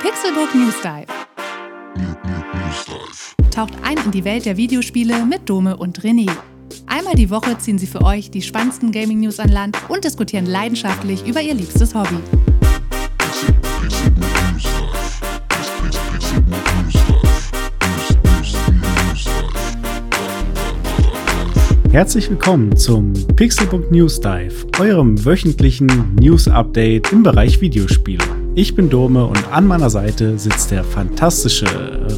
Pixelbook News Dive. Taucht ein in die Welt der Videospiele mit Dome und René. Einmal die Woche ziehen sie für euch die spannendsten Gaming-News an Land und diskutieren leidenschaftlich über ihr liebstes Hobby. Herzlich willkommen zum Pixelbook News Dive, eurem wöchentlichen News-Update im Bereich Videospiele. Ich bin Dome und an meiner Seite sitzt der fantastische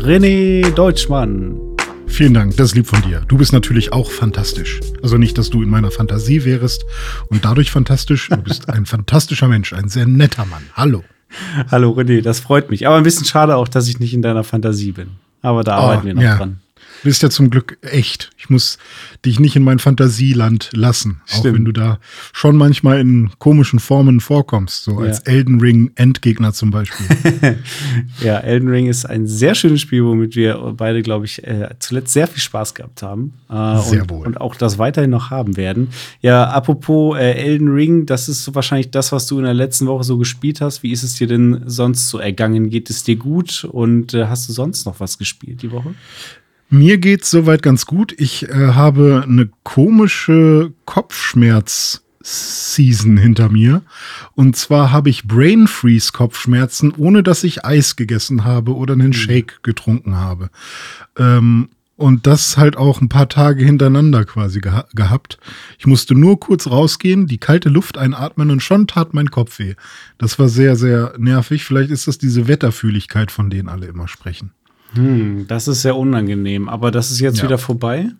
René Deutschmann. Vielen Dank, das ist lieb von dir. Du bist natürlich auch fantastisch. Also nicht, dass du in meiner Fantasie wärst und dadurch fantastisch. Du bist ein fantastischer Mensch, ein sehr netter Mann. Hallo. Hallo René, das freut mich. Aber ein bisschen schade auch, dass ich nicht in deiner Fantasie bin. Aber da arbeiten oh, wir noch ja. dran. Du bist ja zum Glück echt. Ich muss dich nicht in mein Fantasieland lassen. Stimmt. Auch wenn du da schon manchmal in komischen Formen vorkommst, so ja. als Elden Ring Endgegner zum Beispiel. ja, Elden Ring ist ein sehr schönes Spiel, womit wir beide, glaube ich, äh, zuletzt sehr viel Spaß gehabt haben. Äh, sehr und, wohl. Und auch das weiterhin noch haben werden. Ja, apropos äh, Elden Ring, das ist so wahrscheinlich das, was du in der letzten Woche so gespielt hast. Wie ist es dir denn sonst so ergangen? Geht es dir gut? Und äh, hast du sonst noch was gespielt die Woche? Mir geht's soweit ganz gut. Ich äh, habe eine komische Kopfschmerz-Season hinter mir. Und zwar habe ich Brain Freeze Kopfschmerzen, ohne dass ich Eis gegessen habe oder einen mhm. Shake getrunken habe. Ähm, und das halt auch ein paar Tage hintereinander quasi geha gehabt. Ich musste nur kurz rausgehen, die kalte Luft einatmen und schon tat mein Kopf weh. Das war sehr, sehr nervig. Vielleicht ist das diese Wetterfühligkeit, von denen alle immer sprechen. Hm, das ist sehr unangenehm, aber das ist jetzt ja. wieder vorbei?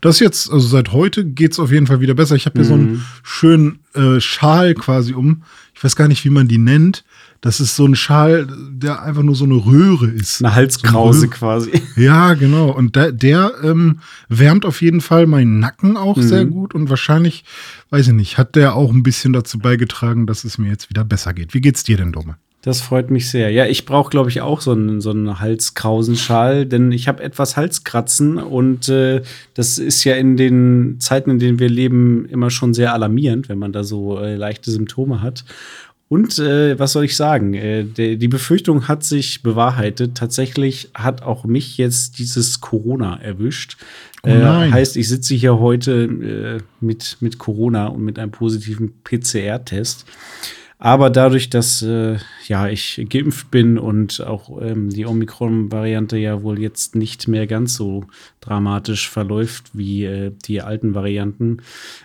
Das jetzt, also seit heute geht es auf jeden Fall wieder besser. Ich habe hier mhm. so einen mhm. schönen äh, Schal quasi um. Ich weiß gar nicht, wie man die nennt. Das ist so ein Schal, der einfach nur so eine Röhre ist. Eine Halskrause so eine quasi. Ja, genau. Und der, der ähm, wärmt auf jeden Fall meinen Nacken auch mhm. sehr gut. Und wahrscheinlich, weiß ich nicht, hat der auch ein bisschen dazu beigetragen, dass es mir jetzt wieder besser geht. Wie geht's dir denn, Dumme? Das freut mich sehr. Ja, ich brauche, glaube ich, auch so einen, so einen Halskrausenschal, denn ich habe etwas Halskratzen und äh, das ist ja in den Zeiten, in denen wir leben, immer schon sehr alarmierend, wenn man da so äh, leichte Symptome hat. Und äh, was soll ich sagen? Äh, der, die Befürchtung hat sich bewahrheitet. Tatsächlich hat auch mich jetzt dieses Corona erwischt. Oh äh, heißt, ich sitze hier heute äh, mit, mit Corona und mit einem positiven PCR-Test. Aber dadurch, dass äh, ja, ich geimpft bin und auch ähm, die Omikron-Variante ja wohl jetzt nicht mehr ganz so dramatisch verläuft wie äh, die alten Varianten,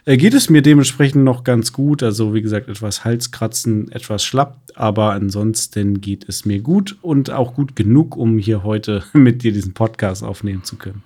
äh, geht es mir dementsprechend noch ganz gut. Also wie gesagt, etwas Halskratzen, etwas schlapp, aber ansonsten geht es mir gut und auch gut genug, um hier heute mit dir diesen Podcast aufnehmen zu können.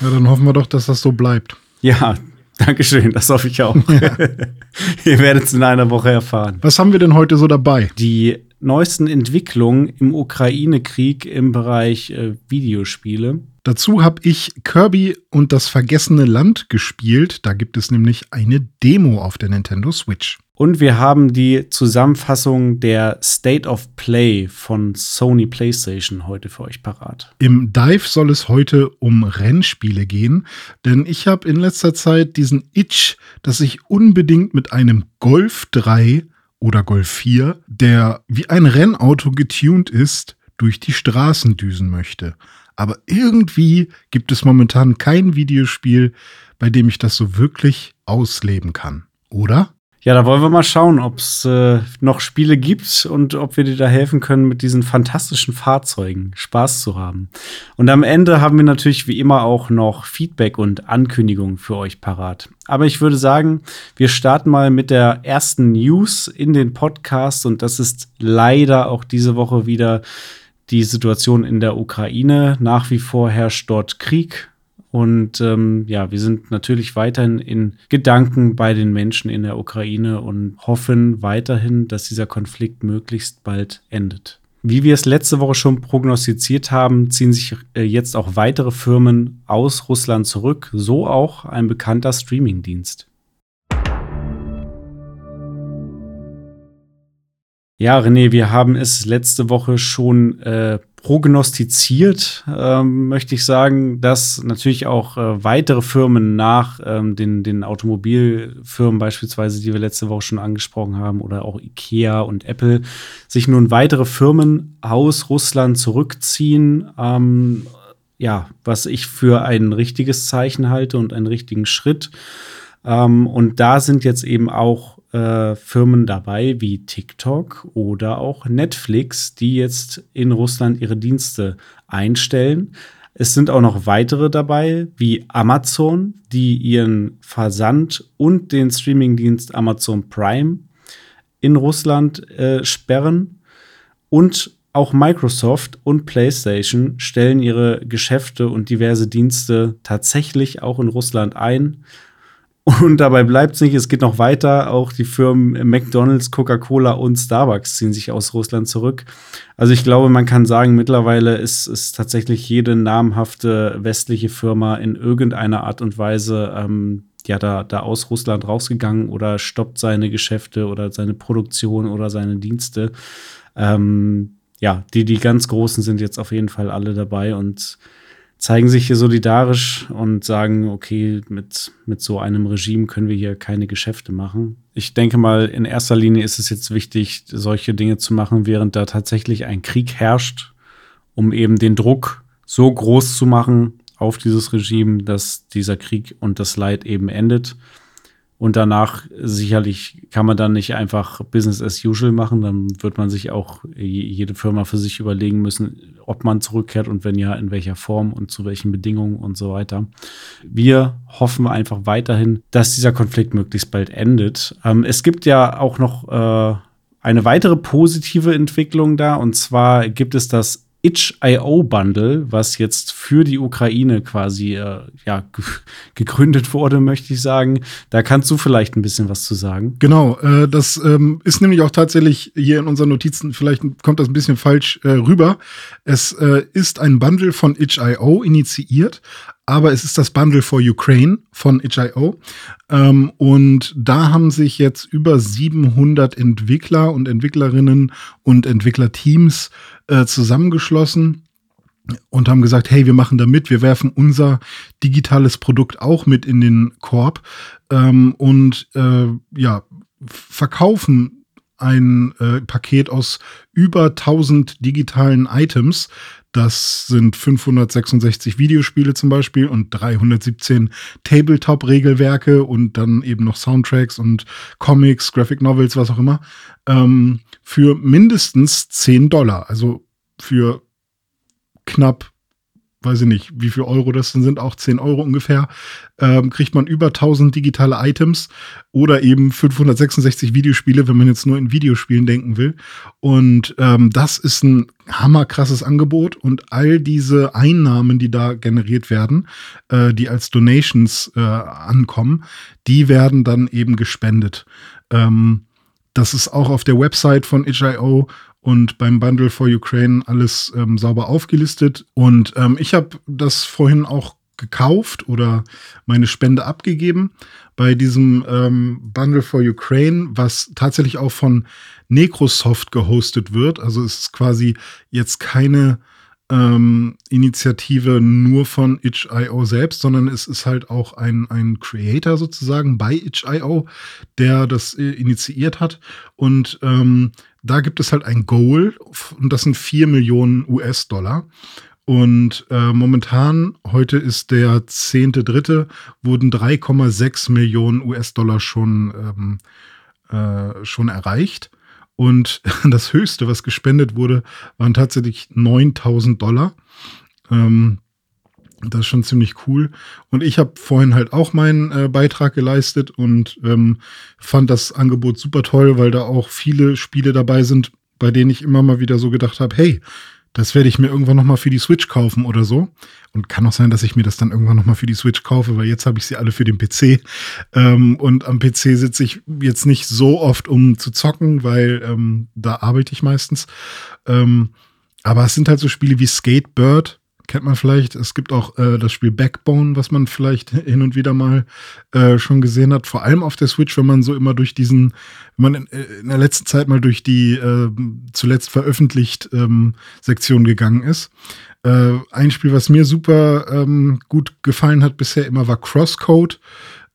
Ja, dann hoffen wir doch, dass das so bleibt. Ja, Dankeschön, das hoffe ich auch. Ja. Ihr werdet es in einer Woche erfahren. Was haben wir denn heute so dabei? Die neuesten Entwicklungen im Ukraine-Krieg im Bereich äh, Videospiele. Dazu habe ich Kirby und das vergessene Land gespielt. Da gibt es nämlich eine Demo auf der Nintendo Switch. Und wir haben die Zusammenfassung der State of Play von Sony PlayStation heute für euch parat. Im Dive soll es heute um Rennspiele gehen, denn ich habe in letzter Zeit diesen Itch, dass ich unbedingt mit einem Golf 3 oder Golf 4, der wie ein Rennauto getuned ist, durch die Straßen düsen möchte. Aber irgendwie gibt es momentan kein Videospiel, bei dem ich das so wirklich ausleben kann. Oder? Ja, da wollen wir mal schauen, ob es äh, noch Spiele gibt und ob wir dir da helfen können, mit diesen fantastischen Fahrzeugen Spaß zu haben. Und am Ende haben wir natürlich wie immer auch noch Feedback und Ankündigungen für euch parat. Aber ich würde sagen, wir starten mal mit der ersten News in den Podcast und das ist leider auch diese Woche wieder die Situation in der Ukraine. Nach wie vor herrscht dort Krieg. Und ähm, ja, wir sind natürlich weiterhin in Gedanken bei den Menschen in der Ukraine und hoffen weiterhin, dass dieser Konflikt möglichst bald endet. Wie wir es letzte Woche schon prognostiziert haben, ziehen sich äh, jetzt auch weitere Firmen aus Russland zurück, so auch ein bekannter Streamingdienst. Ja, René, wir haben es letzte Woche schon äh, prognostiziert, ähm, möchte ich sagen, dass natürlich auch äh, weitere Firmen nach ähm, den, den Automobilfirmen beispielsweise, die wir letzte Woche schon angesprochen haben, oder auch Ikea und Apple, sich nun weitere Firmen aus Russland zurückziehen. Ähm, ja, was ich für ein richtiges Zeichen halte und einen richtigen Schritt. Ähm, und da sind jetzt eben auch äh, Firmen dabei wie TikTok oder auch Netflix, die jetzt in Russland ihre Dienste einstellen. Es sind auch noch weitere dabei, wie Amazon, die ihren Versand und den Streamingdienst Amazon Prime in Russland äh, sperren. Und auch Microsoft und PlayStation stellen ihre Geschäfte und diverse Dienste tatsächlich auch in Russland ein. Und dabei bleibt es nicht, es geht noch weiter. Auch die Firmen McDonalds, Coca-Cola und Starbucks ziehen sich aus Russland zurück. Also ich glaube, man kann sagen, mittlerweile ist, ist tatsächlich jede namhafte westliche Firma in irgendeiner Art und Weise ähm, ja da, da aus Russland rausgegangen oder stoppt seine Geschäfte oder seine Produktion oder seine Dienste. Ähm, ja, die, die ganz Großen sind jetzt auf jeden Fall alle dabei und zeigen sich hier solidarisch und sagen, okay, mit, mit so einem Regime können wir hier keine Geschäfte machen. Ich denke mal, in erster Linie ist es jetzt wichtig, solche Dinge zu machen, während da tatsächlich ein Krieg herrscht, um eben den Druck so groß zu machen auf dieses Regime, dass dieser Krieg und das Leid eben endet. Und danach sicherlich kann man dann nicht einfach Business as usual machen. Dann wird man sich auch jede Firma für sich überlegen müssen, ob man zurückkehrt und wenn ja, in welcher Form und zu welchen Bedingungen und so weiter. Wir hoffen einfach weiterhin, dass dieser Konflikt möglichst bald endet. Ähm, es gibt ja auch noch äh, eine weitere positive Entwicklung da. Und zwar gibt es das Itch.io-Bundle, was jetzt für die Ukraine quasi äh, ja, gegründet wurde, möchte ich sagen. Da kannst du vielleicht ein bisschen was zu sagen. Genau, äh, das ähm, ist nämlich auch tatsächlich hier in unseren Notizen, vielleicht kommt das ein bisschen falsch äh, rüber. Es äh, ist ein Bundle von Itch.io initiiert, aber es ist das Bundle for Ukraine von itch.io. Ähm, und da haben sich jetzt über 700 Entwickler und Entwicklerinnen und Entwicklerteams äh, zusammengeschlossen und haben gesagt, hey, wir machen da mit, wir werfen unser digitales Produkt auch mit in den Korb ähm, und äh, ja, verkaufen ein äh, Paket aus über 1000 digitalen Items. Das sind 566 Videospiele zum Beispiel und 317 Tabletop-Regelwerke und dann eben noch Soundtracks und Comics, Graphic Novels, was auch immer, ähm, für mindestens 10 Dollar. Also für knapp weiß ich nicht, wie viel Euro das denn sind, auch 10 Euro ungefähr, ähm, kriegt man über 1000 digitale Items oder eben 566 Videospiele, wenn man jetzt nur in Videospielen denken will. Und ähm, das ist ein hammerkrasses Angebot und all diese Einnahmen, die da generiert werden, äh, die als Donations äh, ankommen, die werden dann eben gespendet. Ähm, das ist auch auf der Website von itch.io und beim Bundle for Ukraine alles ähm, sauber aufgelistet. Und ähm, ich habe das vorhin auch gekauft oder meine Spende abgegeben bei diesem ähm, Bundle for Ukraine, was tatsächlich auch von Necrosoft gehostet wird. Also es ist quasi jetzt keine ähm, Initiative nur von itch.io selbst, sondern es ist halt auch ein, ein Creator sozusagen bei itch.io, der das äh, initiiert hat. Und ähm, da gibt es halt ein Goal und das sind 4 Millionen US-Dollar. Und äh, momentan, heute ist der 10.3., wurden 3,6 Millionen US-Dollar schon, ähm, äh, schon erreicht. Und das höchste, was gespendet wurde, waren tatsächlich 9000 Dollar. Ähm, das ist schon ziemlich cool. Und ich habe vorhin halt auch meinen äh, Beitrag geleistet und ähm, fand das Angebot super toll, weil da auch viele Spiele dabei sind, bei denen ich immer mal wieder so gedacht habe, hey, das werde ich mir irgendwann noch mal für die Switch kaufen oder so. Und kann auch sein, dass ich mir das dann irgendwann noch mal für die Switch kaufe, weil jetzt habe ich sie alle für den PC. Ähm, und am PC sitze ich jetzt nicht so oft, um zu zocken, weil ähm, da arbeite ich meistens. Ähm, aber es sind halt so Spiele wie Skatebird, kennt man vielleicht. Es gibt auch äh, das Spiel Backbone, was man vielleicht hin und wieder mal äh, schon gesehen hat. Vor allem auf der Switch, wenn man so immer durch diesen, wenn man in, äh, in der letzten Zeit mal durch die äh, zuletzt veröffentlicht ähm, Sektion gegangen ist. Äh, ein Spiel, was mir super ähm, gut gefallen hat bisher immer, war Crosscode.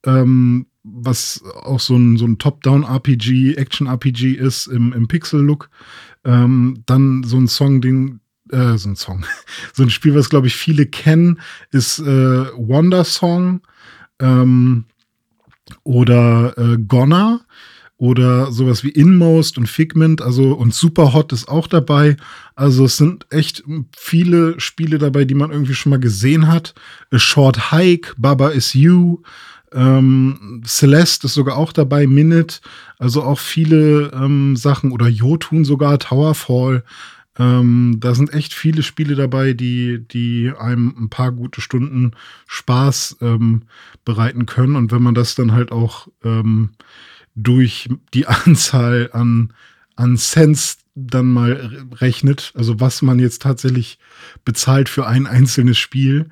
Ähm, was auch so ein, so ein Top-Down-RPG, Action-RPG ist im, im Pixel-Look. Ähm, dann so ein Song, den, äh, so ein Song, so ein Spiel, was glaube ich viele kennen, ist äh, Wonder Song ähm, oder äh, Gonna oder sowas wie Inmost und Figment, also und Superhot ist auch dabei. Also es sind echt viele Spiele dabei, die man irgendwie schon mal gesehen hat. A Short Hike, Baba is You, ähm, Celeste ist sogar auch dabei, Minute, also auch viele ähm, Sachen oder Jotun sogar, Towerfall. Ähm, da sind echt viele Spiele dabei, die, die einem ein paar gute Stunden Spaß ähm, bereiten können. Und wenn man das dann halt auch ähm, durch die Anzahl an, an Cents dann mal rechnet, also was man jetzt tatsächlich bezahlt für ein einzelnes Spiel,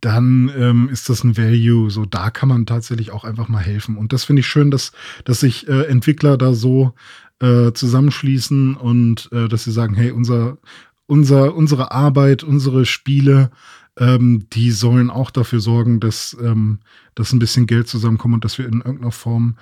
dann ähm, ist das ein Value. So, da kann man tatsächlich auch einfach mal helfen. Und das finde ich schön, dass, dass sich äh, Entwickler da so äh, zusammenschließen und äh, dass sie sagen, hey, unser, unser, unsere Arbeit, unsere Spiele, ähm, die sollen auch dafür sorgen, dass, ähm, dass ein bisschen Geld zusammenkommt und dass wir in irgendeiner Form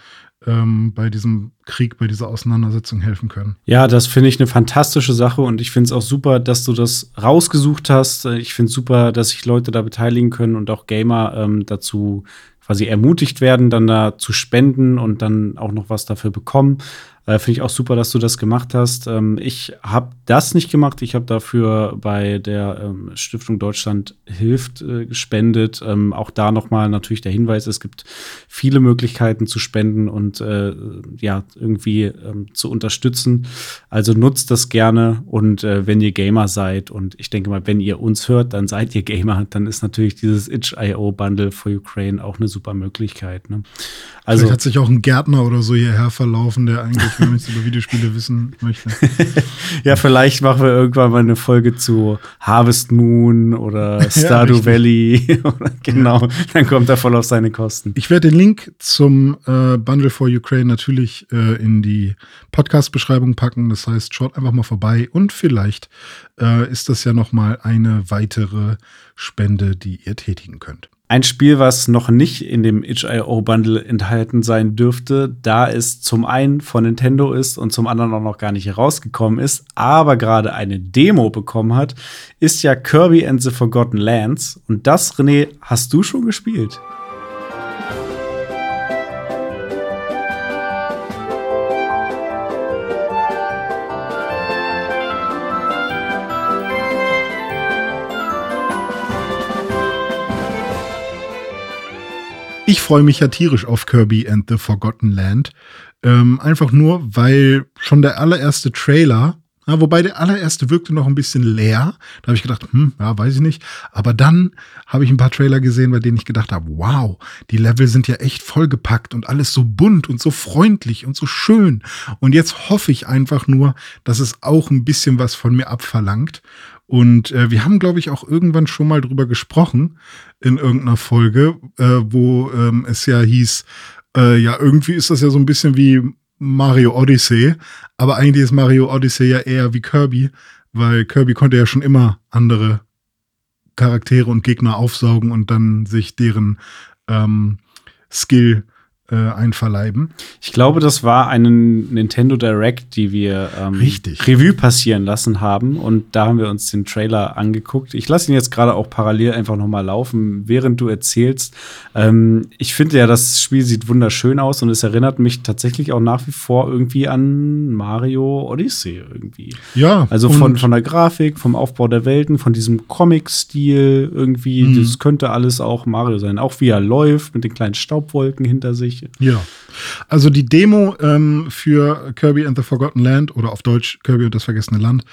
ähm, bei diesem Krieg, bei dieser Auseinandersetzung helfen können. Ja, das finde ich eine fantastische Sache und ich finde es auch super, dass du das rausgesucht hast. Ich finde es super, dass sich Leute da beteiligen können und auch Gamer ähm, dazu quasi ermutigt werden, dann da zu spenden und dann auch noch was dafür bekommen. Äh, Finde ich auch super, dass du das gemacht hast. Ähm, ich habe das nicht gemacht. Ich habe dafür bei der ähm, Stiftung Deutschland hilft äh, gespendet. Ähm, auch da nochmal natürlich der Hinweis: Es gibt viele Möglichkeiten zu spenden und äh, ja irgendwie ähm, zu unterstützen. Also nutzt das gerne und äh, wenn ihr Gamer seid und ich denke mal, wenn ihr uns hört, dann seid ihr Gamer. Dann ist natürlich dieses itch.io Bundle for Ukraine auch eine super Möglichkeit. Ne? Also Vielleicht hat sich auch ein Gärtner oder so hierher verlaufen, der eigentlich ich, wenn man nichts über Videospiele wissen möchte. ja, vielleicht machen wir irgendwann mal eine Folge zu Harvest Moon oder Stardew ja, Valley. genau, dann kommt er voll auf seine Kosten. Ich werde den Link zum äh, Bundle for Ukraine natürlich äh, in die Podcast-Beschreibung packen. Das heißt, schaut einfach mal vorbei und vielleicht äh, ist das ja noch mal eine weitere Spende, die ihr tätigen könnt. Ein Spiel, was noch nicht in dem itch.io Bundle enthalten sein dürfte, da es zum einen von Nintendo ist und zum anderen auch noch gar nicht herausgekommen ist, aber gerade eine Demo bekommen hat, ist ja Kirby and the Forgotten Lands. Und das, René, hast du schon gespielt? Ich freue mich ja tierisch auf Kirby and the Forgotten Land. Ähm, einfach nur, weil schon der allererste Trailer, ja, wobei der allererste wirkte noch ein bisschen leer. Da habe ich gedacht, hm, ja, weiß ich nicht. Aber dann habe ich ein paar Trailer gesehen, bei denen ich gedacht habe, wow, die Level sind ja echt vollgepackt und alles so bunt und so freundlich und so schön. Und jetzt hoffe ich einfach nur, dass es auch ein bisschen was von mir abverlangt. Und äh, wir haben, glaube ich, auch irgendwann schon mal drüber gesprochen in irgendeiner Folge, äh, wo ähm, es ja hieß, äh, ja, irgendwie ist das ja so ein bisschen wie Mario Odyssey, aber eigentlich ist Mario Odyssey ja eher wie Kirby, weil Kirby konnte ja schon immer andere Charaktere und Gegner aufsaugen und dann sich deren ähm, Skill äh, einverleiben. Ich glaube, das war eine Nintendo Direct, die wir ähm, Richtig. Revue passieren lassen haben. Und da haben wir uns den Trailer angeguckt. Ich lasse ihn jetzt gerade auch parallel einfach noch mal laufen, während du erzählst. Ähm, ich finde ja, das Spiel sieht wunderschön aus und es erinnert mich tatsächlich auch nach wie vor irgendwie an Mario Odyssey irgendwie. Ja. Also von, von der Grafik, vom Aufbau der Welten, von diesem Comic-Stil irgendwie. Mhm. Das könnte alles auch Mario sein. Auch wie er läuft mit den kleinen Staubwolken hinter sich. Ja. Also die Demo ähm, für Kirby and the Forgotten Land oder auf Deutsch Kirby und das vergessene Land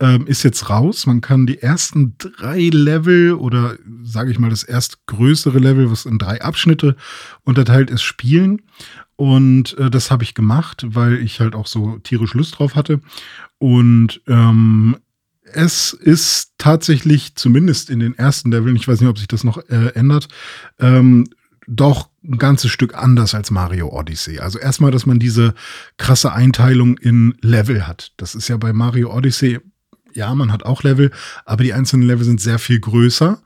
ähm, ist jetzt raus. Man kann die ersten drei Level oder sage ich mal das erst größere Level, was in drei Abschnitte unterteilt ist, spielen. Und äh, das habe ich gemacht, weil ich halt auch so tierisch Lust drauf hatte. Und ähm, es ist tatsächlich, zumindest in den ersten Leveln, ich weiß nicht, ob sich das noch äh, ändert, ähm, doch ein ganzes Stück anders als Mario Odyssey. Also erstmal, dass man diese krasse Einteilung in Level hat. Das ist ja bei Mario Odyssey, ja, man hat auch Level, aber die einzelnen Level sind sehr viel größer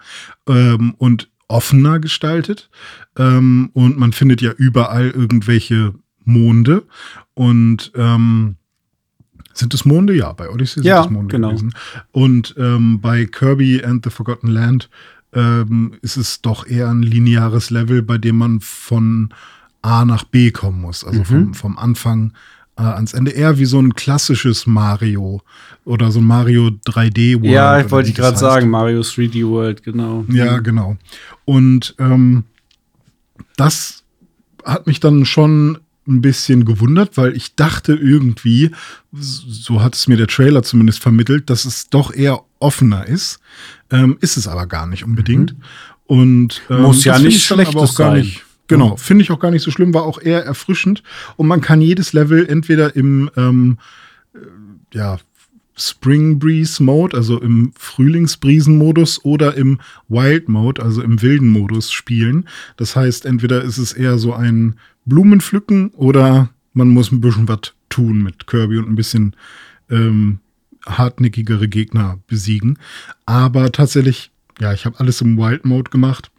ähm, und offener gestaltet. Ähm, und man findet ja überall irgendwelche Monde. Und ähm, sind es Monde? Ja, bei Odyssey ja, sind es Monde genau. gewesen. Und ähm, bei Kirby and the Forgotten Land ähm, ist es doch eher ein lineares Level, bei dem man von A nach B kommen muss. Also Mhm. vom, vom Anfang äh, ans Ende. Eher wie so ein klassisches Mario oder so ein Mario 3D World. ja, ich wollte gerade sagen, Mario 3D World, genau. Ja, genau. Und ähm, das hat mich dann schon ein bisschen gewundert, weil ich dachte irgendwie, so hat es mir der Trailer zumindest vermittelt, dass es doch eher offener ist. Ähm, ist es aber gar nicht unbedingt. Und ähm, Mhm. Muss ja nicht ich dann aber auch gar sein. nicht. Genau, finde ich auch gar nicht so schlimm, war auch eher erfrischend. Und man kann jedes Level entweder im ähm, äh, ja, Spring Breeze Mode, also im Frühlingsbrisen-Modus oder im Wild Mode, also im wilden Modus spielen. Das heißt, entweder ist es eher so ein Blumenpflücken oder man muss ein bisschen was tun mit Kirby und ein bisschen ähm, hartnäckigere Gegner besiegen. Aber tatsächlich, ja, ich habe alles im Wild Mode gemacht.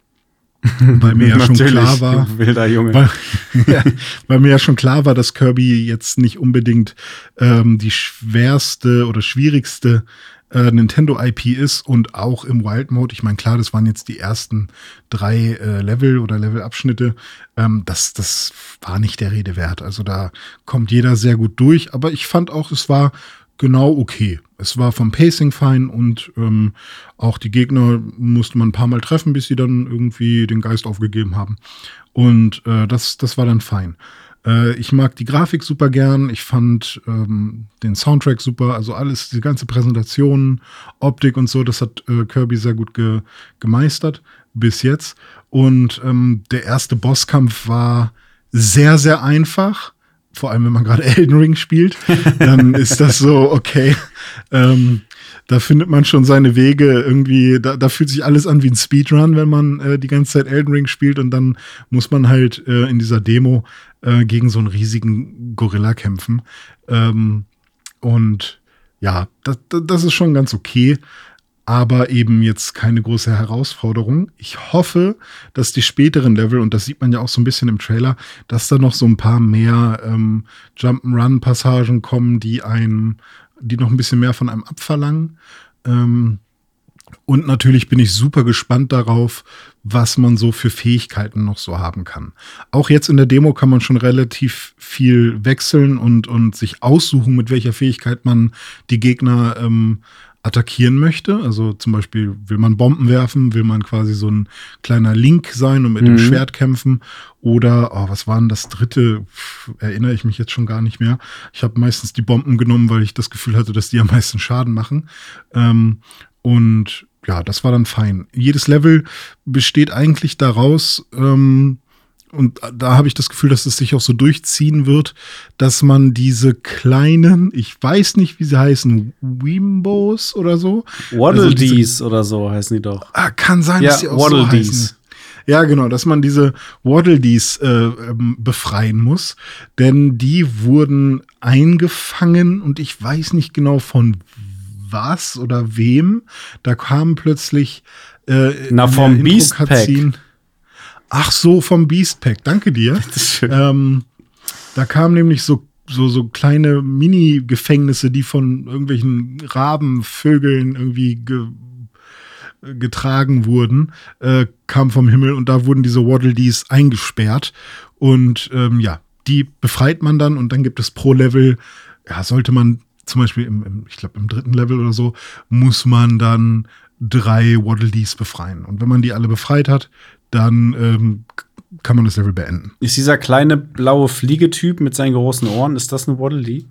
Weil mir ja schon klar war, wilder Junge. weil, ja, weil mir ja schon klar war, dass Kirby jetzt nicht unbedingt ähm, die schwerste oder schwierigste äh, Nintendo-IP ist und auch im Wild Mode. Ich meine, klar, das waren jetzt die ersten drei äh, Level oder Levelabschnitte. Ähm, das, das war nicht der Rede wert. Also da kommt jeder sehr gut durch. Aber ich fand auch, es war genau okay. Es war vom Pacing fein und ähm, auch die Gegner musste man ein paar Mal treffen, bis sie dann irgendwie den Geist aufgegeben haben. Und äh, das, das war dann fein. Äh, ich mag die Grafik super gern. Ich fand ähm, den Soundtrack super. Also alles, die ganze Präsentation, Optik und so, das hat äh, Kirby sehr gut ge gemeistert bis jetzt. Und ähm, der erste Bosskampf war sehr, sehr einfach. Vor allem, wenn man gerade Elden Ring spielt, dann ist das so, okay. Ähm, da findet man schon seine Wege irgendwie, da, da fühlt sich alles an wie ein Speedrun, wenn man äh, die ganze Zeit Elden Ring spielt und dann muss man halt äh, in dieser Demo äh, gegen so einen riesigen Gorilla kämpfen. Ähm, und ja, das, das ist schon ganz okay, aber eben jetzt keine große Herausforderung. Ich hoffe, dass die späteren Level, und das sieht man ja auch so ein bisschen im Trailer, dass da noch so ein paar mehr ähm, Jump'n'Run-Passagen kommen, die einem, die noch ein bisschen mehr von einem abverlangen. Ähm, und natürlich bin ich super gespannt darauf, was man so für Fähigkeiten noch so haben kann. Auch jetzt in der Demo kann man schon relativ viel wechseln und, und sich aussuchen, mit welcher Fähigkeit man die Gegner ähm, attackieren möchte. Also zum Beispiel will man Bomben werfen, will man quasi so ein kleiner Link sein und mit dem Mhm. Schwert kämpfen. Oder, oh, was war denn das dritte? Pff, erinnere ich mich jetzt schon gar nicht mehr. Ich habe meistens die Bomben genommen, weil ich das Gefühl hatte, dass die am meisten Schaden machen. Ähm, und ja, das war dann fein. Jedes Level besteht eigentlich daraus, ähm, und da habe ich das Gefühl, dass es sich auch so durchziehen wird, dass man diese kleinen, ich weiß nicht, wie sie heißen, Wimbos oder so. Waddle also Dees oder so heißen die doch. Ah, kann sein, Ja, dass die auch Waddle so Dees. heißen. Ja, genau, dass man diese Waddle Dees äh, ähm, befreien muss, denn die wurden eingefangen und ich weiß nicht genau von was oder wem. Da kam plötzlich äh, Na, vom Beast Intro-Cutscene- Ach so, vom Beast Pack. Danke dir. Ähm, da kamen nämlich so, so, so kleine Mini-Gefängnisse, die von irgendwelchen Raben, Vögeln irgendwie ge getragen wurden, äh, kam vom Himmel und da wurden diese Waddle Dees eingesperrt. Und ähm, ja, die befreit man dann und dann gibt es pro Level, ja, sollte man zum Beispiel im, im ich glaube, im dritten Level oder so, muss man dann drei Waddle Dees befreien. Und wenn man die alle befreit hat, dann ähm, kann man das Level beenden. Ist dieser kleine blaue Fliegetyp mit seinen großen Ohren, ist das eine Waddle Dee?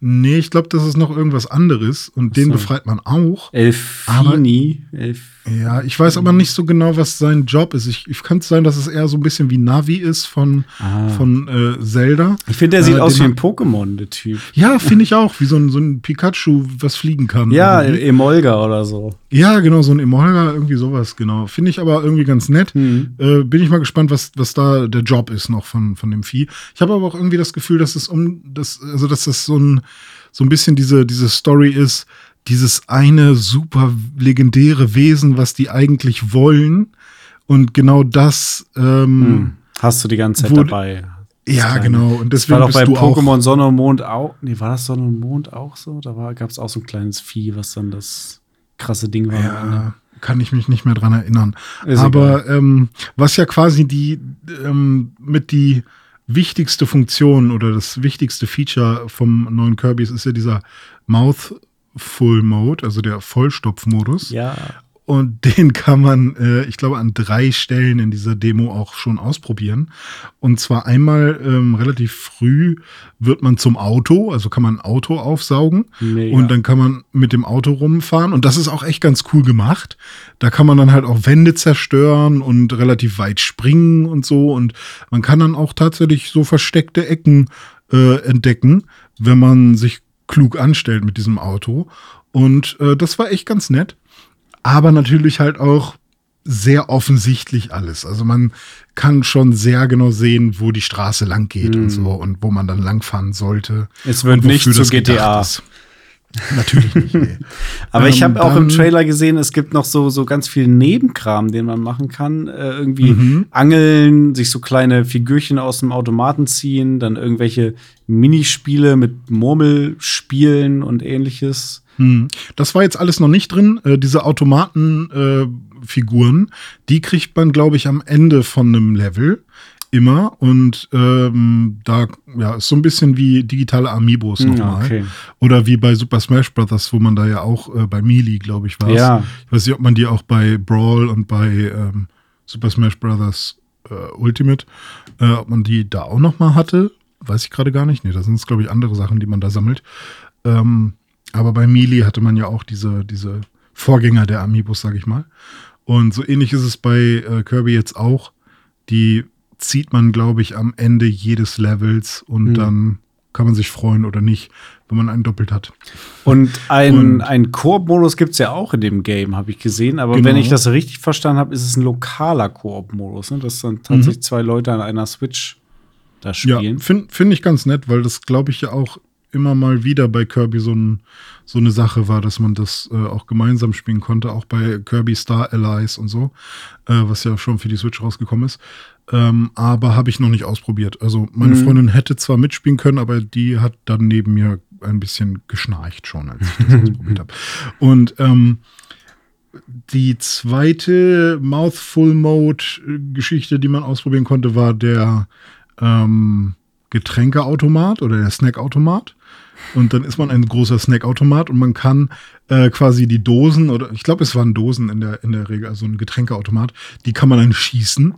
Nee, ich glaube, das ist noch irgendwas anderes und den so. befreit man auch. Elfini. Elf Ja, ich weiß aber nicht so genau, was sein Job ist. Ich, ich könnte sein, dass es eher so ein bisschen wie Navi ist von, Ah. von äh, Zelda. ich finde, der sieht Äh, aus den wie ein Pokémon, der Typ. Ja, finde ich auch, wie so ein, so ein Pikachu, was fliegen kann. Ja, irgendwie. Emolga oder so. ja, genau, so ein Emolga, irgendwie sowas, genau. Finde ich aber irgendwie ganz nett. Hm. Äh, bin ich mal gespannt, was, was da der Job ist noch von, von dem Vieh. Ich habe aber auch irgendwie das Gefühl, dass es um das, also dass das so ein, so ein bisschen diese, diese Story ist, dieses eine super legendäre Wesen, was die eigentlich wollen. Und genau das, ähm, Hm. Hast du die ganze Zeit Wo- dabei. ja, genau. Und Das war deswegen doch bei du auch. Pokémon Sonne und Mond auch. Nee, war das Sonne und Mond auch so? Da gab es auch so ein kleines Vieh, was dann das krasse Ding war. Ja, kann ich mich nicht mehr dran erinnern. Ist Aber ähm, was ja quasi die ähm, mit die wichtigste Funktion oder das wichtigste Feature vom neuen Kirby ist, ja dieser Mouthful Mode, also der Vollstopfmodus. Ja. Und den kann man, äh, ich glaube, an drei Stellen in dieser Demo auch schon ausprobieren. Und zwar einmal ähm, relativ früh wird man zum Auto, also kann man ein Auto aufsaugen. Mega. Und dann kann man mit dem Auto rumfahren. Und das ist auch echt ganz cool gemacht. Da kann man dann halt auch Wände zerstören und relativ weit springen und so. Und man kann dann auch tatsächlich so versteckte Ecken äh, entdecken, wenn man sich klug anstellt mit diesem Auto. Und äh, das war echt ganz nett. Aber natürlich halt auch sehr offensichtlich alles. Also man kann schon sehr genau sehen, wo die Straße lang geht und so und wo man dann langfahren sollte. Es wird nicht zu GTA. ist. Natürlich nicht. Nee. Aber ich Ähm, habe auch im Trailer gesehen, es gibt noch so, so ganz viel Nebenkram, den man machen kann. Äh, irgendwie Mhm. angeln, sich so kleine Figürchen aus dem Automaten ziehen, dann irgendwelche Minispiele mit Murmelspielen und ähnliches. Hm. Das war jetzt alles noch nicht drin. Äh, diese Automatenfiguren, die kriegt man, glaube ich, am Ende von einem Level immer. Und ähm, da ja, ist so ein bisschen wie digitale Amiibos Hm, nochmal. okay. Oder wie bei Super Smash Bros., wo man da ja auch äh, bei Melee, glaube ich, war. Ja. Ich weiß nicht, ob man die auch bei Brawl und bei ähm, Super Smash Bros. Äh, Ultimate, äh, ob man die da auch noch mal hatte. Weiß ich gerade gar nicht. Nee, da sind es, glaube ich, andere Sachen, die man da sammelt. Ähm, aber bei Melee hatte man ja auch diese, diese Vorgänger der Amiibos, sage ich mal. Und so ähnlich ist es bei äh, Kirby jetzt auch. Die zieht man, glaube ich, am Ende jedes Levels und Hm. dann kann man sich freuen oder nicht, wenn man einen doppelt hat. Und ein, Und- ein Koop-Modus gibt es ja auch in dem Game, habe ich gesehen. Aber Genau. wenn ich das richtig verstanden habe, ist es ein lokaler Koop-Modus. Ne? Dass dann tatsächlich zwei Leute an einer Switch da Ja, spielen. finde find ich ganz nett, weil das, glaube ich, ja auch immer mal wieder bei Kirby so, ein, so eine Sache war, dass man das äh, auch gemeinsam spielen konnte, auch bei Kirby Star Allies und so, äh, was ja schon für die Switch rausgekommen ist. Ähm, aber habe ich noch nicht ausprobiert. Also meine Mhm. Freundin hätte zwar mitspielen können, aber die hat dann neben mir ein bisschen geschnarcht schon, als ich das ausprobiert habe. Und ähm, die zweite Mouthful Mode äh, Geschichte, die man ausprobieren konnte, war der ähm, Getränkeautomat oder der Snackautomat. Und dann ist man ein großer Snackautomat und man kann äh, quasi die Dosen oder ich glaube, es waren Dosen in der, in der Regel, also ein Getränkeautomat, die kann man dann schießen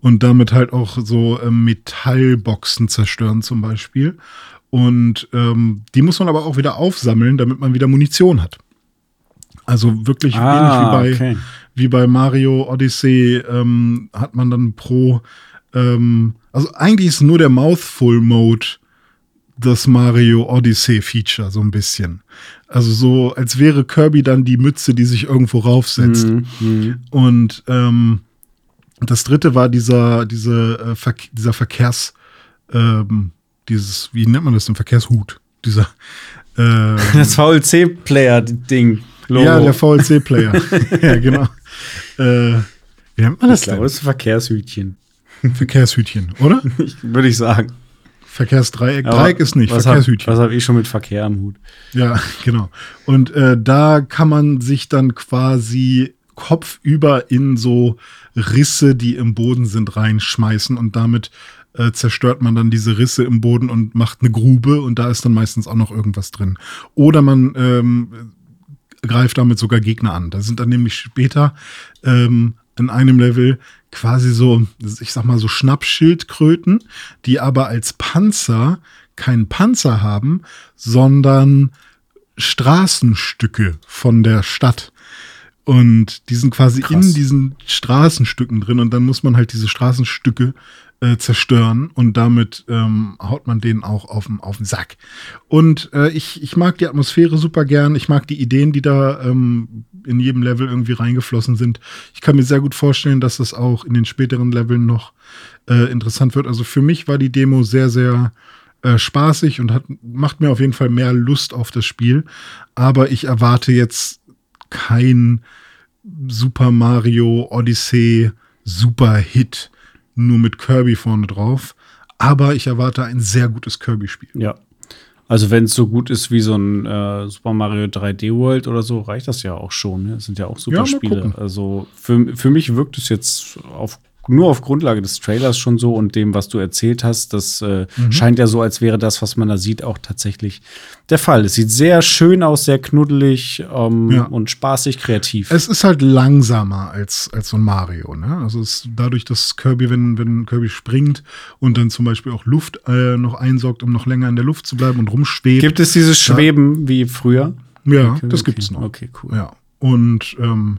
und damit halt auch so ähm, Metallboxen zerstören zum Beispiel. Und ähm, die muss man aber auch wieder aufsammeln, damit man wieder Munition hat. Also wirklich Ah, ähnlich wie bei, okay. wie bei Mario Odyssey ähm, hat man dann pro, ähm, also eigentlich ist nur der Mouthful Mode das Mario Odyssey Feature so ein bisschen. Also so, als wäre Kirby dann die Mütze, die sich irgendwo raufsetzt. Mhm, mhm. Und ähm, das dritte war dieser, diese, äh, Ver dieser Verkehrs, ähm, dieses, wie nennt man das, ein Verkehrshut? Dieser, äh, Das VLC-Player-Ding. ja, der VLC-Player. ja, genau. Äh, wie nennt man das Ich glaube, denn? das ist ein Verkehrshütchen, Verkehrshütchen, oder? ich, würde ich sagen. Verkehrsdreieck. Aber Dreieck ist nicht, was hab- Verkehrshütchen. Was habe ich schon mit Verkehr am Hut? Ja, genau. Und äh, da kann man sich dann quasi kopfüber in so Risse, die im Boden sind, reinschmeißen und damit äh, zerstört man dann diese Risse im Boden und macht eine Grube und da ist dann meistens auch noch irgendwas drin. Oder man ähm, greift damit sogar Gegner an. Da sind dann nämlich später ähm, in einem Level quasi so, ich sag mal so Schnappschildkröten, die aber als Panzer keinen Panzer haben, sondern Straßenstücke von der Stadt. Und die sind quasi Krass. in diesen Straßenstücken drin und dann muss man halt diese Straßenstücke äh, zerstören und damit ähm, haut man denen auch auf den, auf den Sack. Und äh, ich, ich mag die Atmosphäre super gern. Ich mag die Ideen, die da ähm, in jedem Level irgendwie reingeflossen sind. Ich kann mir sehr gut vorstellen, dass das auch in den späteren Leveln noch äh, interessant wird. Also für mich war die Demo sehr, sehr äh, spaßig und hat, macht mir auf jeden Fall mehr Lust auf das Spiel. Aber ich erwarte jetzt kein Super Mario Odyssey Super Hit nur mit Kirby vorne drauf. Aber ich erwarte ein sehr gutes Kirby-Spiel. Ja. Also wenn es so gut ist wie so ein äh, Super Mario 3D World oder so, reicht das ja auch schon. Ne? Das sind ja auch super Ja, Spiele. Also für, für mich wirkt es jetzt auf, nur auf Grundlage des Trailers schon so und dem, was du erzählt hast. Das äh, Mhm. scheint ja so, als wäre das, was man da sieht, auch tatsächlich der Fall. Es sieht sehr schön aus, sehr knuddelig ähm, Ja. und spaßig kreativ. Es ist halt langsamer als, als so ein Mario. Ne? Also es, dadurch, dass Kirby, wenn, wenn Kirby springt und dann zum Beispiel auch Luft äh, noch einsaugt, um noch länger in der Luft zu bleiben und rumschwebt. Gibt es dieses Schweben wie früher? ja, Okay, das okay. gibt's noch. Okay, cool. Ja. Und ähm,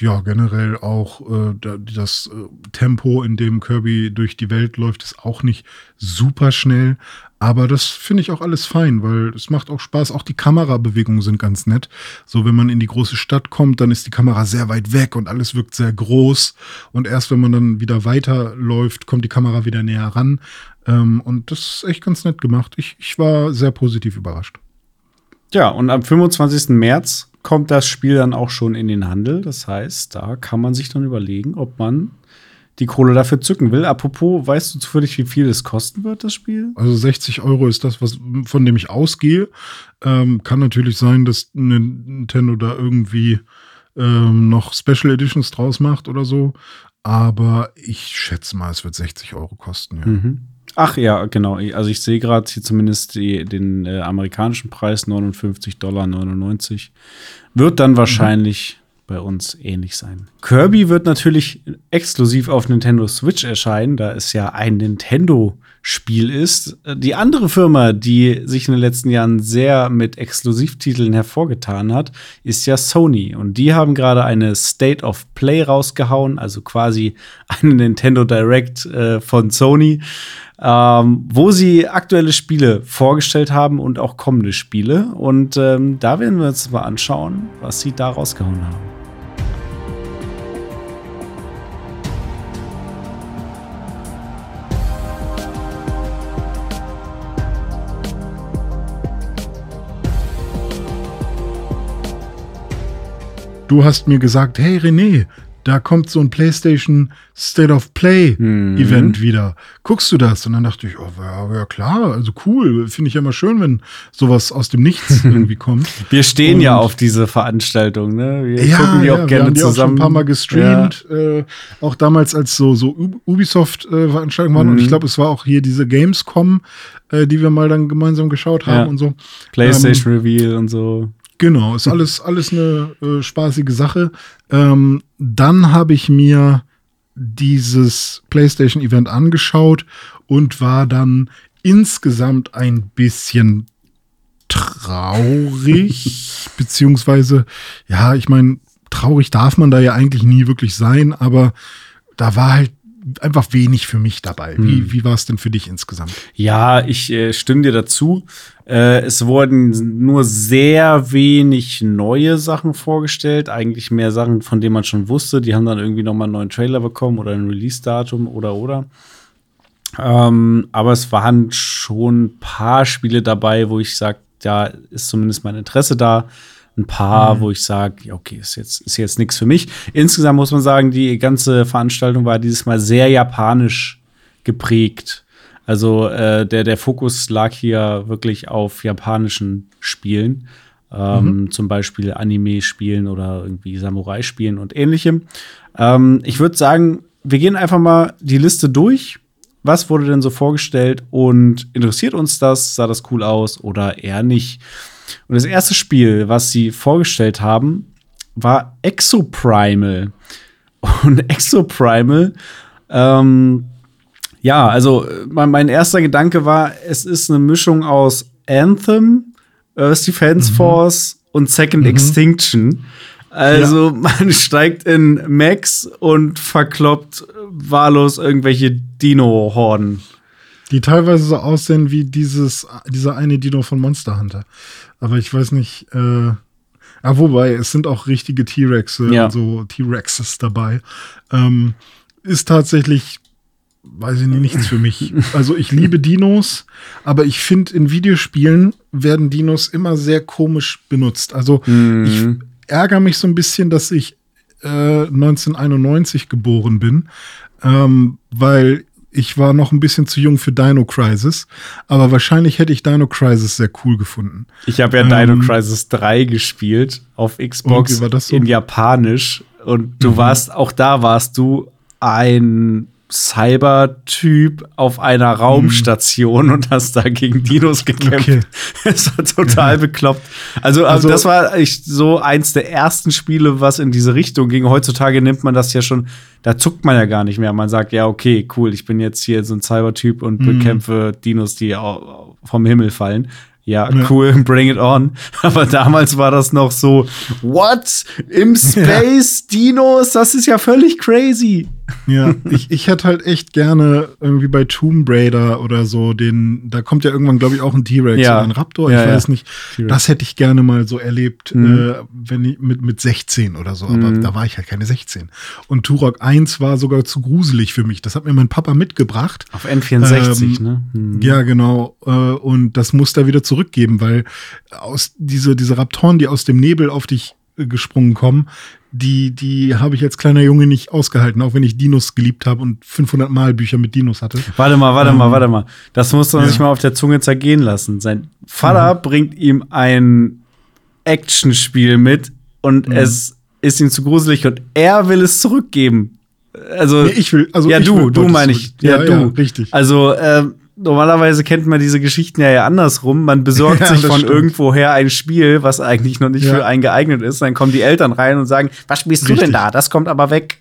ja, generell auch äh, da- das äh, Tempo, in dem Kirby durch die Welt läuft, ist auch nicht super schnell. Aber das finde ich auch alles fein, weil es macht auch Spaß. Auch die Kamerabewegungen sind ganz nett. So, wenn man in die große Stadt kommt, dann ist die Kamera sehr weit weg und alles wirkt sehr groß. Und erst wenn man dann wieder weiterläuft, kommt die Kamera wieder näher ran. Ähm, und das ist echt ganz nett gemacht. Ich, ich war sehr positiv überrascht. Ja, und am 25. März kommt das Spiel dann auch schon in den Handel. Das heißt, da kann man sich dann überlegen, ob man die Kohle dafür zücken will. Apropos, weißt du zufällig, wie viel es kosten wird, das Spiel? Also 60 Euro ist das, was, von dem ich ausgehe. Ähm, kann natürlich sein, dass Nintendo da irgendwie ähm, noch Special Editions draus macht oder so. Aber ich schätze mal, es wird 60 Euro kosten. Ja. Mhm. Ach ja, genau. Also ich sehe gerade hier zumindest die, den äh, amerikanischen Preis 59,99 Dollar. Wird dann wahrscheinlich bei uns ähnlich sein. Kirby wird natürlich exklusiv auf Nintendo Switch erscheinen, da es ja ein Nintendo-Spiel ist. Die andere Firma, die sich in den letzten Jahren sehr mit Exklusivtiteln hervorgetan hat, ist ja Sony. Und die haben gerade eine State of Play rausgehauen, also quasi eine Nintendo Direct äh, von Sony, ähm, wo sie aktuelle Spiele vorgestellt haben und auch kommende Spiele. Und ähm, da werden wir uns mal anschauen, was sie da rausgehauen haben. Du hast mir gesagt, hey René, da kommt so ein PlayStation State of Play Mhm. Event wieder. Guckst du das? Und dann dachte ich, oh, ja, ja klar, also cool. Finde ich ja immer schön, wenn sowas aus dem Nichts irgendwie kommt. Wir stehen ja Und- auf diese Veranstaltung, ne? Wir ja, gucken die ja, auch wir gerne haben die auch schon zusammen. ein paar Mal gestreamt. Äh, auch damals, als so, so Ubisoft-Veranstaltungen waren. Und Mhm. ich glaube, es war auch hier diese Gamescom, äh, die wir mal dann gemeinsam geschaut haben Ja. und so. Ja, PlayStation Reveal und so. Genau, ist alles, alles eine äh, spaßige Sache. Ähm, dann habe ich mir dieses PlayStation-Event angeschaut und war dann insgesamt ein bisschen traurig, beziehungsweise, ja, ich meine, traurig darf man da ja eigentlich nie wirklich sein, aber da war halt einfach wenig für mich dabei. Wie, Hm. wie war es denn für dich insgesamt? Ja, ich äh, stimme dir dazu. Äh, es wurden nur sehr wenig neue Sachen vorgestellt. Eigentlich mehr Sachen, von denen man schon wusste. Die haben dann irgendwie noch mal einen neuen Trailer bekommen oder ein Release-Datum oder oder. Ähm, aber es waren schon ein paar Spiele dabei, wo ich sage, da ist zumindest mein Interesse da. Ein paar, wo ich sage, okay, ist jetzt, ist jetzt nichts für mich. Insgesamt muss man sagen, die ganze Veranstaltung war dieses Mal sehr japanisch geprägt. Also äh, der, der Fokus lag hier wirklich auf japanischen Spielen. Ähm, Zum Beispiel Anime-Spielen oder irgendwie Samurai-Spielen und ähnlichem. Ähm, ich würde sagen, wir gehen einfach mal die Liste durch. Was wurde denn so vorgestellt und interessiert uns das? Sah das cool aus oder eher nicht? Und das erste Spiel, was sie vorgestellt haben, war Exoprimal. Und Exoprimal ähm, Ja, also äh, mein, mein erster Gedanke war, es ist eine Mischung aus Anthem, Earth Defense mhm. Force und Second mhm. Extinction. Also ja. man steigt in Max und verkloppt wahllos irgendwelche Dino-Horden. Die teilweise so aussehen wie dieses, dieser eine Dino von Monster Hunter. Aber ich weiß nicht, äh, Ah, wobei, es sind auch richtige T-Rexe, ja. so T-Rexes dabei. Ähm, ist tatsächlich, weiß ich nicht, nichts für mich. Also ich liebe Dinos, aber ich finde, in Videospielen werden Dinos immer sehr komisch benutzt. Also mhm. ich ärgere mich so ein bisschen, dass ich äh, 1991 geboren bin, ähm, weil ich war noch ein bisschen zu jung für Dino Crisis, aber wahrscheinlich hätte ich Dino Crisis sehr cool gefunden. Ich habe ja ähm, Dino Crisis 3 gespielt auf Xbox so? in Japanisch und du mhm. warst, auch da warst du ein Cyber-Typ auf einer Raumstation mhm. und hast da gegen Dinos gekämpft. Okay. Das war total ja. bekloppt. Also, also, das war echt so eins der ersten Spiele, was in diese Richtung ging. Heutzutage nimmt man das ja schon, da zuckt man ja gar nicht mehr. Man sagt, ja, okay, cool, ich bin jetzt hier so ein Cyber-Typ und mhm. bekämpfe Dinos, die vom Himmel fallen. Ja, ja, cool, bring it on. Aber damals war das noch so, what? Im Space, ja. Dinos, das ist ja völlig crazy. Ja, ich, ich hätte halt echt gerne irgendwie bei Tomb Raider oder so den, da kommt ja irgendwann, glaube ich, auch ein T-Rex ja. oder ein Raptor, ja, ich weiß nicht. Das hätte ich gerne mal so erlebt, mhm. äh, wenn ich mit, mit 16 oder so, aber mhm. da war ich halt keine 16. Und Turok 1 war sogar zu gruselig für mich. Das hat mir mein Papa mitgebracht. Auf N64, ähm, ne? Mhm. Ja, genau. Äh, und das muss da wieder zurückgeben, weil aus diese, diese Raptoren, die aus dem Nebel auf dich gesprungen kommen, die, die habe ich als kleiner Junge nicht ausgehalten, auch wenn ich Dinos geliebt habe und 500 Mal Bücher mit Dinos hatte. Warte mal, warte ähm, mal, warte mal. Das muss man ja. sich mal auf der Zunge zergehen lassen. Sein Vater mhm. bringt ihm ein Actionspiel mit und mhm. es ist ihm zu gruselig und er will es zurückgeben. Also, nee, ich will, also ja, du, will, du meine ich. Ja, ja, du. Ja, richtig. Also, ähm, normalerweise kennt man diese Geschichten ja, ja andersrum. Man besorgt ja, sich von stimmt. irgendwoher ein Spiel, was eigentlich noch nicht ja. für einen geeignet ist. Dann kommen die Eltern rein und sagen, was spielst Richtig. du denn da? Das kommt aber weg.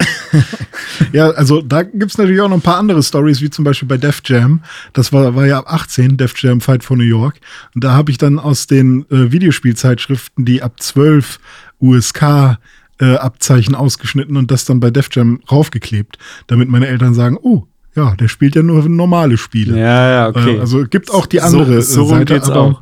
ja, also da gibt's natürlich auch noch ein paar andere Stories, wie zum Beispiel bei Def Jam. Das war, war ja ab 18, Def Jam Fight for New York. Und da habe ich dann aus den äh, Videospielzeitschriften, die ab 12 USK äh, Abzeichen ausgeschnitten und das dann bei Def Jam raufgeklebt, damit meine Eltern sagen, oh, ja, der spielt ja nur normale Spiele. Ja, ja, okay. Äh, also gibt auch die andere so, so Seite. Aber auch.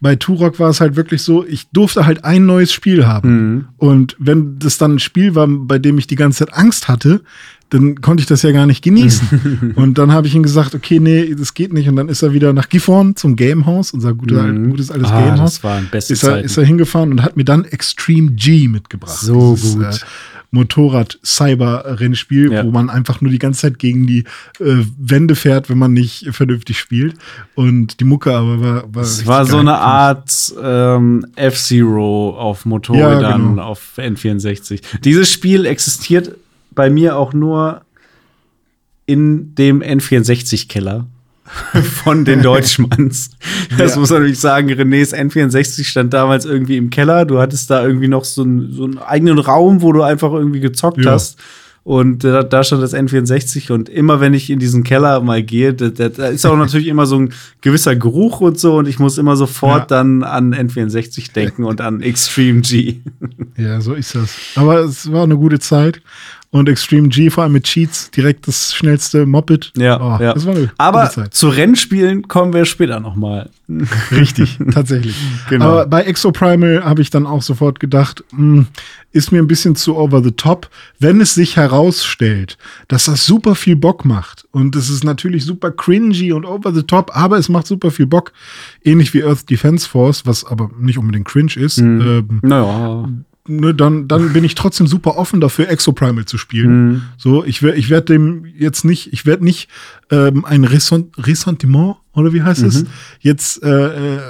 bei Turok war es halt wirklich so, ich durfte halt ein neues Spiel haben. Mhm. Und wenn das dann ein Spiel war, bei dem ich die ganze Zeit Angst hatte, dann konnte ich das ja gar nicht genießen. und dann habe ich ihm gesagt, okay, nee, das geht nicht. Und dann ist er wieder nach Gifhorn zum Gamehouse, unser gutes, mhm. gutes altes ah, Gamehouse. Das waren beste ist er, ist er hingefahren und hat mir dann Extreme G mitgebracht. So Dieses, gut. Äh, Motorrad-Cyber-Rennspiel, ja. wo man einfach nur die ganze Zeit gegen die äh, Wände fährt, wenn man nicht vernünftig spielt. Und die Mucke aber war. war es war so eine Art ähm, F-Zero auf Motorrädern ja, genau. auf N64. Dieses Spiel existiert bei mir auch nur in dem N64-Keller. von den Deutschmanns. Das ja. muss man natürlich sagen. Renés N64 stand damals irgendwie im Keller. Du hattest da irgendwie noch so, ein, so einen eigenen Raum, wo du einfach irgendwie gezockt ja. hast. Und da, da, stand das N64 und immer wenn ich in diesen Keller mal gehe, da, da ist auch natürlich immer so ein gewisser Geruch und so und ich muss immer sofort ja. dann an N64 denken und an Extreme G. Ja, so ist das. Aber es war eine gute Zeit und Extreme G, vor allem mit Cheats, direkt das schnellste Moped. Ja, oh, ja. Aber zu Rennspielen kommen wir später noch mal. Richtig, tatsächlich. Genau. Aber bei Exoprimal habe ich dann auch sofort gedacht, mh, hm, ist mir ein bisschen zu over the top, wenn es sich herausstellt, dass das super viel Bock macht. Und es ist natürlich super cringy und over the top, aber es macht super viel Bock. Ähnlich wie Earth Defense Force, was aber nicht unbedingt cringe ist. Mhm. Ähm, naja ne, dann, dann bin ich trotzdem super offen dafür, Exoprimal zu spielen. Mhm. So, ich werde ich werd dem jetzt nicht, ich werde nicht ähm, ein Ressent Ressentiment, oder wie heißt mhm. es, jetzt äh, äh,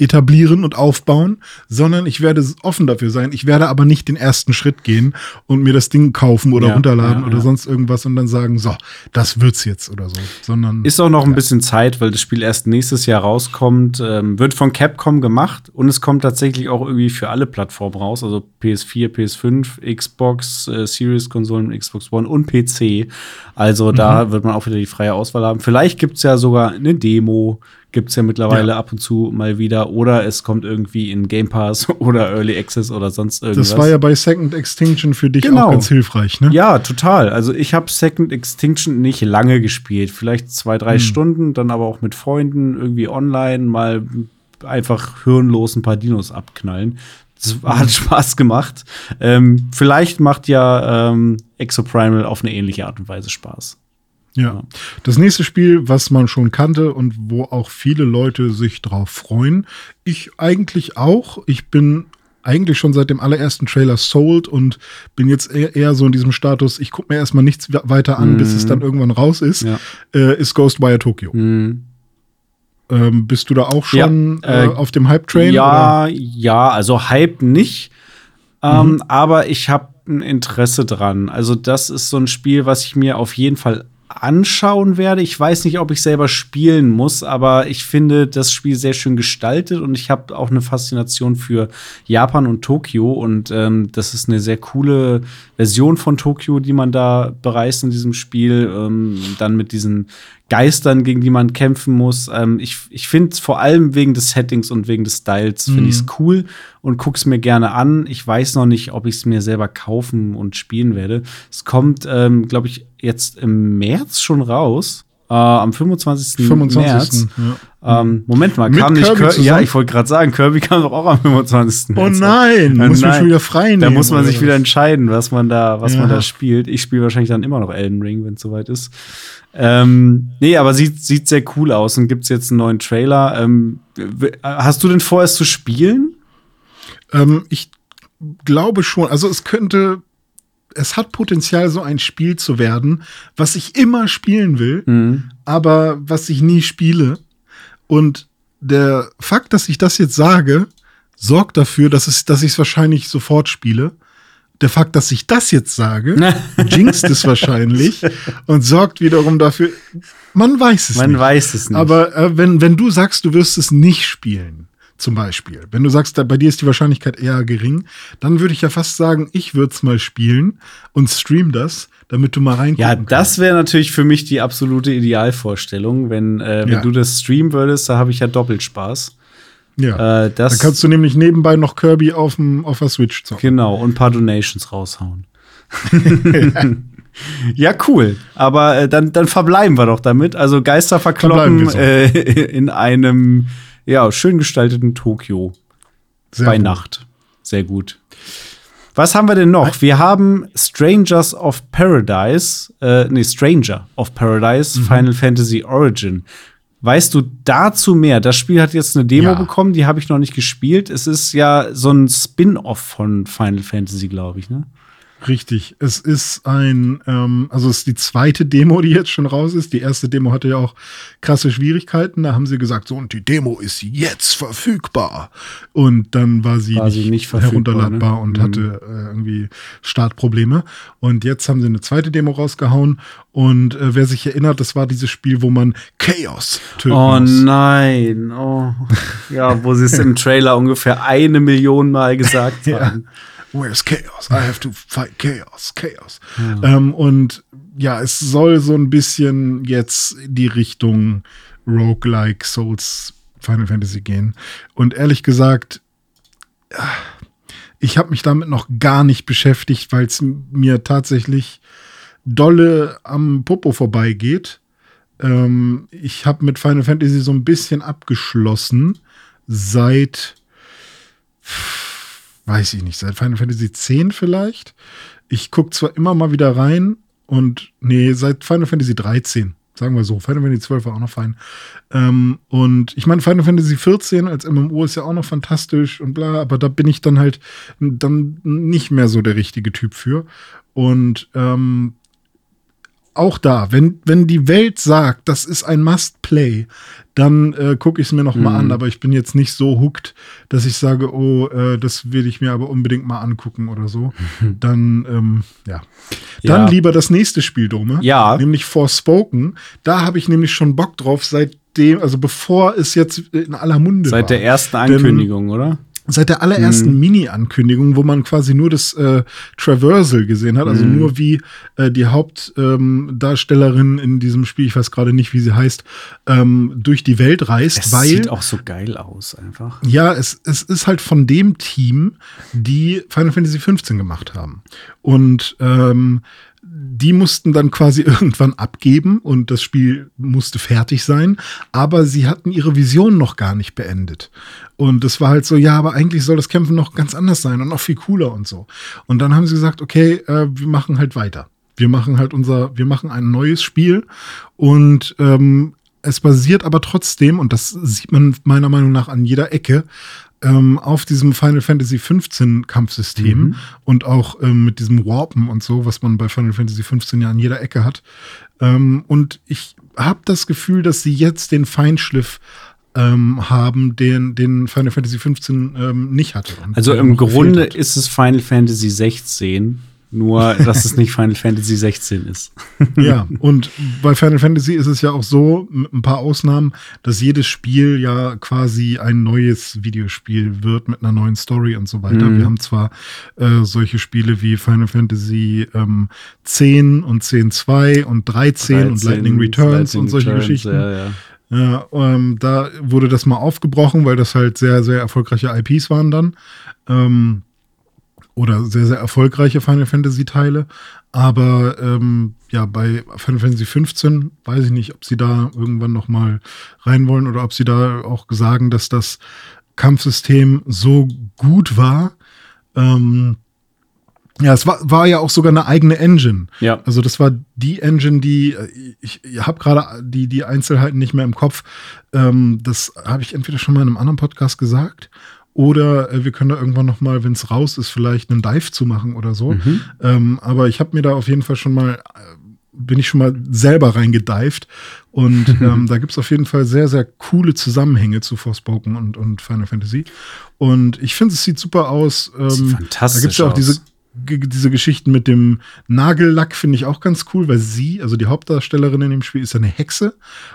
etablieren und aufbauen, sondern ich werde offen dafür sein. Ich werde aber nicht den ersten Schritt gehen und mir das Ding kaufen oder Ja, runterladen ja, oder ja. sonst irgendwas und dann sagen, so, das wird's jetzt oder so. Sondern Ist auch noch ein bisschen Zeit, weil das Spiel erst nächstes Jahr rauskommt. Ähm, wird von Capcom gemacht und es kommt tatsächlich auch irgendwie für alle Plattformen raus. Also PS4, PS5, Xbox, äh, Series-Konsolen, Xbox One und PC. Also da wird man auch wieder die freie Auswahl haben. Vielleicht gibt's ja sogar eine Demo. Gibt's ja mittlerweile Ja. ab und zu mal wieder. Oder es kommt irgendwie in Game Pass oder Early Access oder sonst irgendwas. das war ja bei Second Extinction für dich Genau. auch ganz hilfreich, ne? Ja, total. Also ich habe Second Extinction nicht lange gespielt. Vielleicht zwei, drei Hm. Stunden, dann aber auch mit Freunden irgendwie online mal einfach hirnlos ein paar Dinos abknallen. Das Hm. hat Spaß gemacht. Ähm, vielleicht macht ja ähm, Exoprimal auf eine ähnliche Art und Weise Spaß. Ja. Das nächste Spiel, was man schon kannte und wo auch viele Leute sich drauf freuen, ich eigentlich auch. Ich bin eigentlich schon seit dem allerersten Trailer sold und bin jetzt eher, eher so in diesem Status, ich gucke mir erstmal nichts weiter an, bis es dann irgendwann raus ist, Ja. äh, ist Ghostwire Tokyo. Mhm. Ähm, bist du da auch schon Ja, äh, äh, auf dem Hype-Train? Ja, ja, also Hype nicht. Ähm, Mhm. Aber ich habe ein Interesse dran. Also, das ist so ein Spiel, was ich mir auf jeden Fall anschauen werde. Ich weiß nicht, ob ich selber spielen muss, aber ich finde das Spiel sehr schön gestaltet und ich habe auch eine Faszination für Japan und Tokio und ähm, das ist eine sehr coole Version von Tokio, die man da bereist in diesem Spiel. Ähm, dann mit diesen Geistern, gegen die man kämpfen muss. Ähm, ich ich finde es vor allem wegen des Settings und wegen des Styles finde ich es cool und guck's mir gerne an. Ich weiß noch nicht, ob ich es mir selber kaufen und spielen werde. Es kommt, ähm, glaube ich, jetzt im März schon raus. Äh, am 25. 25. März. Ja. Ähm, Moment mal, Mit kam nicht Kirby Kirby? Ja, ich wollte gerade sagen, Kirby kam doch auch am 25. Oh März. nein, Äh, muss nein. schon wieder frei nehmen. Da muss man sich wieder was? entscheiden, was man da, was man Ja. da spielt. Ich spiele wahrscheinlich dann immer noch Elden Ring, wenn es soweit ist. Ähm, nee, aber sieht, sieht sehr cool aus und gibt's jetzt einen neuen Trailer. Ähm, w- hast du denn vor, es zu spielen? Ähm, ich glaube schon. Also es könnte, es hat Potenzial, so ein Spiel zu werden, was ich immer spielen will, Mhm. aber was ich nie spiele. Und der Fakt, dass ich das jetzt sage, sorgt dafür, dass, es, dass ich es wahrscheinlich sofort spiele. Der Fakt, dass ich das jetzt sage, jinxt es wahrscheinlich und sorgt wiederum dafür, man weiß es Man nicht. weiß es nicht. Aber äh, wenn, wenn du sagst, du wirst es nicht spielen, zum Beispiel, wenn du sagst, da, bei dir ist die Wahrscheinlichkeit eher gering, dann würde ich ja fast sagen, ich würde es mal spielen und stream das, damit du mal reingucken ja, das wäre natürlich für mich die absolute Idealvorstellung. Wenn, äh, wenn Ja. du das streamen würdest, da habe ich ja doppelt Spaß. Ja. Äh, das Dann kannst du nämlich nebenbei noch Kirby auf, dem, auf der Switch zocken. Genau, und ein paar Donations raushauen. ja, cool. Aber äh, dann, dann verbleiben wir doch damit. Also Geister verkloppen äh, in einem ja, schön gestalteten Tokio Sehr bei gut. Nacht. Sehr gut. Was haben wir denn noch? Wir haben Strangers of Paradise, äh, nee, Stranger of Paradise, Mhm. Final Fantasy Origin. Weißt du dazu mehr? Das Spiel hat jetzt eine Demo Ja. bekommen, die habe ich noch nicht gespielt. Es ist ja so ein Spin-off von Final Fantasy, glaube ich, ne? Richtig. Es ist ein, ähm, also es ist die zweite Demo, die jetzt schon raus ist. Die erste Demo hatte ja auch krasse Schwierigkeiten. Da haben sie gesagt, so, und die Demo ist jetzt verfügbar. Und dann war sie, War sie nicht verfügbar, herunterladbar ne? und Mhm. hatte äh, irgendwie Startprobleme. Und jetzt haben sie eine zweite Demo rausgehauen. Und äh, wer sich erinnert, das war dieses Spiel, wo man Chaos töten Oh muss. nein. Oh. Ja, wo sie es im Trailer ungefähr eine Million Mal gesagt Ja. Where's Chaos? I have to fight Chaos, Chaos. Ähm, und ja, es soll so ein bisschen jetzt die Richtung Roguelike Souls Final Fantasy gehen. Und ehrlich gesagt, ah, ich habe mich damit noch gar nicht beschäftigt, weil es mir tatsächlich dolle am Popo vorbeigeht. Ähm, ich habe mit Final Fantasy so ein bisschen abgeschlossen seit weiß ich nicht, seit Final Fantasy X vielleicht. Ich gucke zwar immer mal wieder rein und nee, seit Final Fantasy 13, sagen wir so. Final Fantasy 12 war auch noch fein. Ähm, und ich meine, Final Fantasy 14 als MMO ist ja auch noch fantastisch und bla, aber da bin ich dann halt dann nicht mehr so der richtige Typ für. Und ähm, auch da, wenn, wenn die Welt sagt, das ist ein Must-Play, dann äh, gucke ich es mir noch mal Mhm. an. Aber ich bin jetzt nicht so hooked, dass ich sage, oh, äh, das will ich mir aber unbedingt mal angucken oder so. Dann, ähm, ja. Dann Ja. lieber das nächste Spiel, Dome. Ja. Nämlich Forspoken. Da habe ich nämlich schon Bock drauf, seitdem, also bevor es jetzt in aller Munde war. Seit der ersten Denn- Ankündigung, oder? Seit der allerersten Mini-Ankündigung, wo man quasi nur das äh, Traversal gesehen hat, also Mhm. nur wie äh, die Hauptdarstellerin ähm, in diesem Spiel, ich weiß gerade nicht, wie sie heißt, ähm, durch die Welt reist, Es weil sieht auch so geil aus, einfach. ja, es, es ist halt von dem Team, die Final Fantasy XV gemacht haben. Und ähm, die mussten dann quasi irgendwann abgeben und das Spiel musste fertig sein, aber sie hatten ihre Vision noch gar nicht beendet. Und es war halt so, ja, aber eigentlich soll das Kämpfen noch ganz anders sein und noch viel cooler und so. Und dann haben sie gesagt, okay, äh, wir machen halt weiter. Wir machen halt unser, wir machen ein neues Spiel und ähm, es basiert aber trotzdem, und das sieht man meiner Meinung nach an jeder Ecke, ähm, auf diesem Final Fantasy 15 Kampfsystem Mhm. und auch ähm, mit diesem Warpen und so, was man bei Final Fantasy 15 ja an jeder Ecke hat. Ähm, und ich habe das Gefühl, dass sie jetzt den Feinschliff ähm, haben, den, den Final Fantasy 15 ähm, nicht hatte. Und Also im Grunde ist es Final Fantasy 16, nur dass es nicht Final Fantasy 16 ist. Ja, und bei Final Fantasy ist es ja auch so, mit ein paar Ausnahmen, dass jedes Spiel ja quasi ein neues Videospiel wird mit einer neuen Story und so weiter. Mhm. Wir haben zwar äh, solche Spiele wie Final Fantasy ähm, 10 und 10.2 und 13, und 13, Lightning Returns Lightning und solche Returns, Geschichten. Ja, ja. Ja, ähm, da wurde das mal aufgebrochen, weil das halt sehr, sehr erfolgreiche IPs waren dann. Ähm, oder sehr, sehr erfolgreiche Final Fantasy Teile. Aber ähm, ja, bei Final Fantasy 15 weiß ich nicht, ob sie da irgendwann noch mal rein wollen oder ob sie da auch sagen, dass das Kampfsystem so gut war. Ähm, ja, es war, war ja auch sogar eine eigene Engine. Ja. Also das war die Engine, die äh, ich, ich habe gerade die die Einzelheiten nicht mehr im Kopf. Ähm, das habe ich entweder schon mal in einem anderen Podcast gesagt oder äh, wir können da irgendwann noch mal, wenn es raus ist, vielleicht einen Dive zu machen oder so. Mhm. Ähm, aber ich habe mir da auf jeden Fall schon mal äh, bin ich schon mal selber reingedived und ähm, da gibt es auf jeden Fall sehr, sehr coole Zusammenhänge zu Forspoken und, und Final Fantasy. Und ich finde, es sieht super aus. Ähm, Sieht fantastisch da gibt es ja auch aus. diese, diese Geschichten mit dem Nagellack, finde ich auch ganz cool, weil sie, also die Hauptdarstellerin in dem Spiel, ist ja eine Hexe.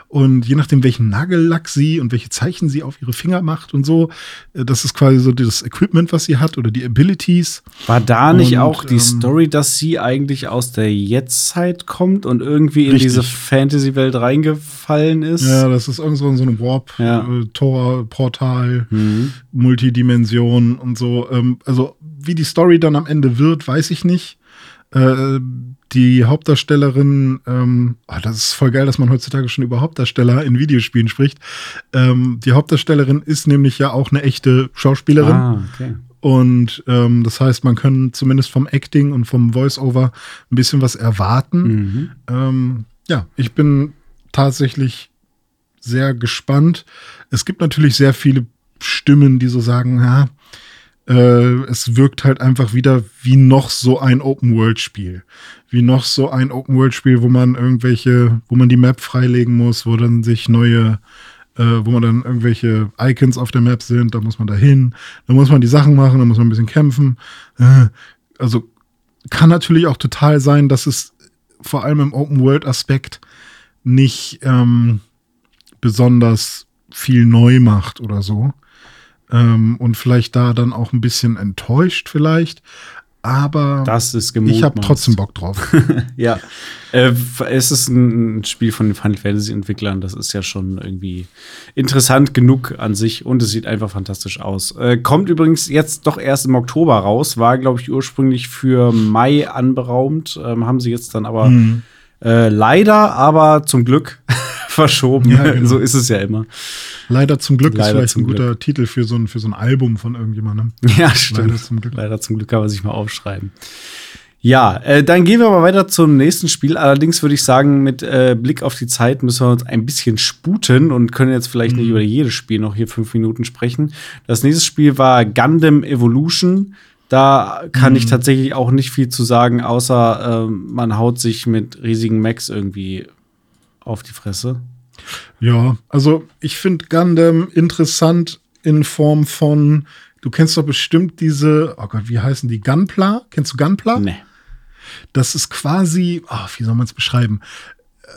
Und je nachdem, welchen Nagellack sie und welche Zeichen sie auf ihre Finger macht und so, äh, das ist quasi so das Equipment, was sie hat oder die Abilities. War da nicht Und, auch die ähm, Story, dass sie eigentlich aus der Jetztzeit kommt und irgendwie in Richtig. diese Fantasy-Welt reingefallen ist? Ja, das ist irgend so so ein Warp, Ja. äh, Tor, Portal, Mhm. Multidimension und so. Ähm, also wie die Story dann am Ende wird, weiß ich nicht. Äh, die Hauptdarstellerin, ähm, ah, das ist voll geil, dass man heutzutage schon über Hauptdarsteller in Videospielen spricht. Ähm, die Hauptdarstellerin ist nämlich ja auch eine echte Schauspielerin. Ah, okay. Und ähm, das heißt, man kann zumindest vom Acting und vom Voice-Over ein bisschen was erwarten. Mhm. Ähm, ja, ich bin tatsächlich sehr gespannt. Es gibt natürlich sehr viele Stimmen, die so sagen, ja, äh, es wirkt halt einfach wieder wie noch so ein Open-World-Spiel. Wie noch so ein Open-World-Spiel, wo man irgendwelche, wo man die Map freilegen muss, wo dann sich neue, äh, wo man dann irgendwelche Icons auf der Map sind, da muss man da hin, da muss man die Sachen machen, da muss man ein bisschen kämpfen. Äh, also kann natürlich auch total sein, dass es vor allem im Open-World-Aspekt nicht ähm, besonders viel neu macht oder so. Ähm, und vielleicht da dann auch ein bisschen enttäuscht vielleicht. Aber Das ist ich gemutmaßt. habe trotzdem Bock drauf. Ja. Äh, es ist ein Spiel von den Final Fantasy Entwicklern. Das ist ja schon irgendwie interessant genug an sich und es sieht einfach fantastisch aus. Äh, kommt übrigens jetzt doch erst im Oktober raus. War, glaube ich, ursprünglich für Mai anberaumt. Ähm, haben sie jetzt dann aber Hm. äh, leider, aber zum Glück verschoben. Ja, genau. so ist es ja immer. Leider zum Glück Leider ist vielleicht ein guter Titel für so ein, für so ein Album von irgendjemandem. Ja, stimmt. Leider zum Glück. Leider zum Glück kann man sich mal aufschreiben. Ja, äh, dann gehen wir aber weiter zum nächsten Spiel. Allerdings würde ich sagen, mit äh, Blick auf die Zeit müssen wir uns ein bisschen sputen und können jetzt vielleicht Mhm. nicht über jedes Spiel noch hier fünf Minuten sprechen. Das nächste Spiel war Gundam Evolution. Da kann mhm. ich tatsächlich auch nicht viel zu sagen, außer äh, man haut sich mit riesigen Macs irgendwie auf die Fresse. Ja, also ich finde Gundam interessant in Form von, du kennst doch bestimmt diese, oh Gott, wie heißen die? Gunpla? Kennst du Gunpla? Nee. Das ist quasi, oh, wie soll man es beschreiben?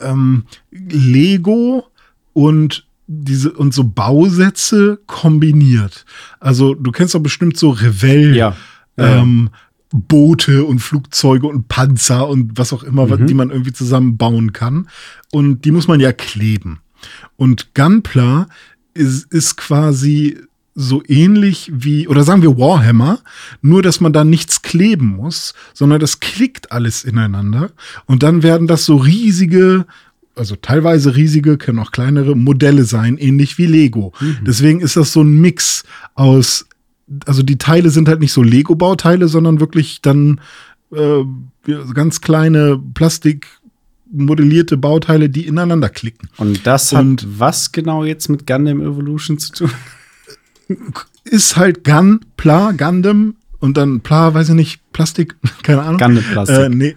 Ähm, Lego und diese und so Bausätze kombiniert. Also du kennst doch bestimmt so Revell. Ja. Ähm, Boote und Flugzeuge und Panzer und was auch immer, mhm. die man irgendwie zusammenbauen kann. Und die muss man ja kleben. Und Gunpla ist, ist quasi so ähnlich wie, oder sagen wir Warhammer, nur dass man da nichts kleben muss, sondern das klickt alles ineinander. Und dann werden das so riesige, also teilweise riesige, können auch kleinere Modelle sein, ähnlich wie Lego. Mhm. Deswegen ist das so ein Mix aus also die Teile sind halt nicht so Lego-Bauteile, sondern wirklich dann äh, ganz kleine Plastik modellierte Bauteile, die ineinander klicken. Und das hat Und was genau jetzt mit Gundam Evolution zu tun? Ist halt Gun, Pla, Gundam und dann Pla, weiß ich nicht, Plastik, keine Ahnung. Gundam Plastik. Äh, nee,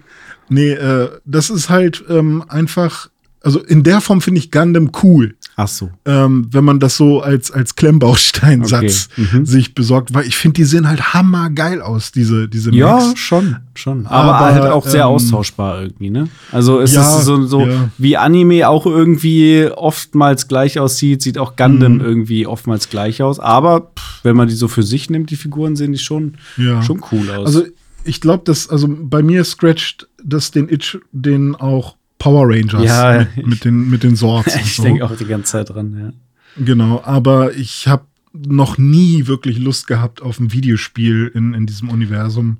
nee äh, das ist halt ähm, einfach, also in der Form finde ich Gundam cool. Ach so. Ähm, wenn man das so als, als Klemmbausteinsatz okay. mhm. sich besorgt, weil ich finde, die sehen halt hammergeil aus, diese, diese Mix. Ja, schon, schon. Aber, Aber halt auch sehr ähm, austauschbar irgendwie, ne? Also es ja, ist so, so ja. wie Anime auch irgendwie oftmals gleich aussieht, sieht auch Gundam mhm. irgendwie oftmals gleich aus. Aber pff, wenn man die so für sich nimmt, die Figuren sehen die schon, ja. schon cool aus. Also ich glaube, dass, also bei mir scratcht das den Itch, den auch Power Rangers ja, mit, mit, den, mit den Swords. ich so. denke auch die ganze Zeit dran, ja. Genau, aber ich habe noch nie wirklich Lust gehabt auf ein Videospiel in, in diesem Universum.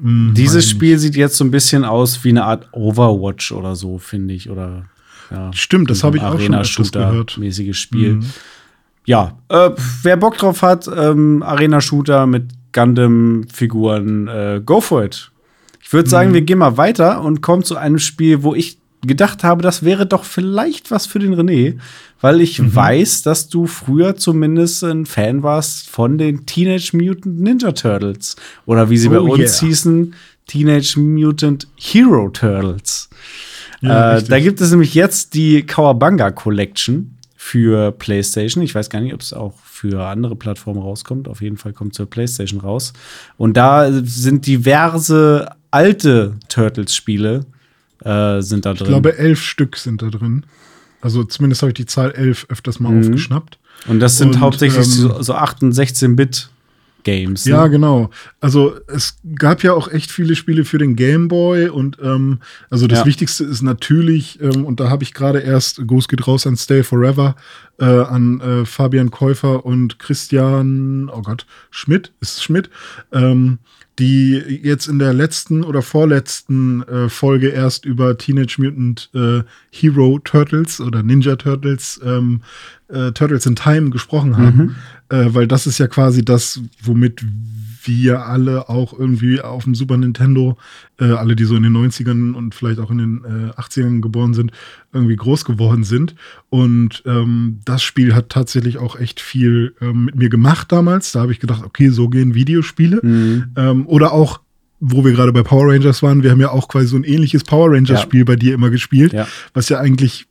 Hm, Dieses Spiel sieht jetzt so ein bisschen aus wie eine Art Overwatch oder so, finde ich. Oder ja, Stimmt, das habe ich auch schon öfters gehört. Mäßiges Spiel. Mhm. Ja, äh, wer Bock drauf hat, ähm, Arena-Shooter mit Gundam-Figuren, äh, go for it. Ich würde sagen, mhm. wir gehen mal weiter und kommen zu einem Spiel, wo ich gedacht habe, das wäre doch vielleicht was für den René, weil ich mhm. weiß, dass du früher zumindest ein Fan warst von den Teenage Mutant Ninja Turtles oder wie sie oh, bei uns yeah. hießen, Teenage Mutant Hero Turtles. Ja, äh, da gibt es nämlich jetzt die Kawabanga Collection für PlayStation. Ich weiß gar nicht, ob es auch für andere Plattformen rauskommt. Auf jeden Fall kommt zur PlayStation raus. Und da sind diverse alte Turtles-Spiele äh, sind da drin. Ich glaube, elf Stück sind da drin. Also zumindest habe ich die Zahl elf öfters mal mhm. aufgeschnappt. Und das sind Und, hauptsächlich ähm, so, so 8 und 16 Bit. Games. Ne? Ja, genau. Also es gab ja auch echt viele Spiele für den Game Boy und ähm, also das ja. Wichtigste ist natürlich, ähm, und da habe ich gerade erst, Ghost geht raus an Stay Forever, äh, an äh, Fabian Käufer und Christian, oh Gott, Schmidt, ist es Schmidt, ähm, die jetzt in der letzten oder vorletzten äh, Folge erst über Teenage Mutant äh, Hero Turtles oder Ninja Turtles, ähm, äh, Turtles in Time gesprochen haben. Mhm. Äh, weil das ist ja quasi das, womit wir alle auch irgendwie auf dem Super Nintendo, äh, alle, die so in den 90ern und vielleicht auch in den äh, 80ern geboren sind, irgendwie groß geworden sind. Und ähm, das Spiel hat tatsächlich auch echt viel ähm, mit mir gemacht damals. Da habe ich gedacht, okay, so gehen Videospiele. Mhm. Ähm, oder auch wo wir gerade bei Power Rangers waren, wir haben ja auch quasi so ein ähnliches Power Rangers-Spiel ja. bei dir immer gespielt, ja. was ja eigentlich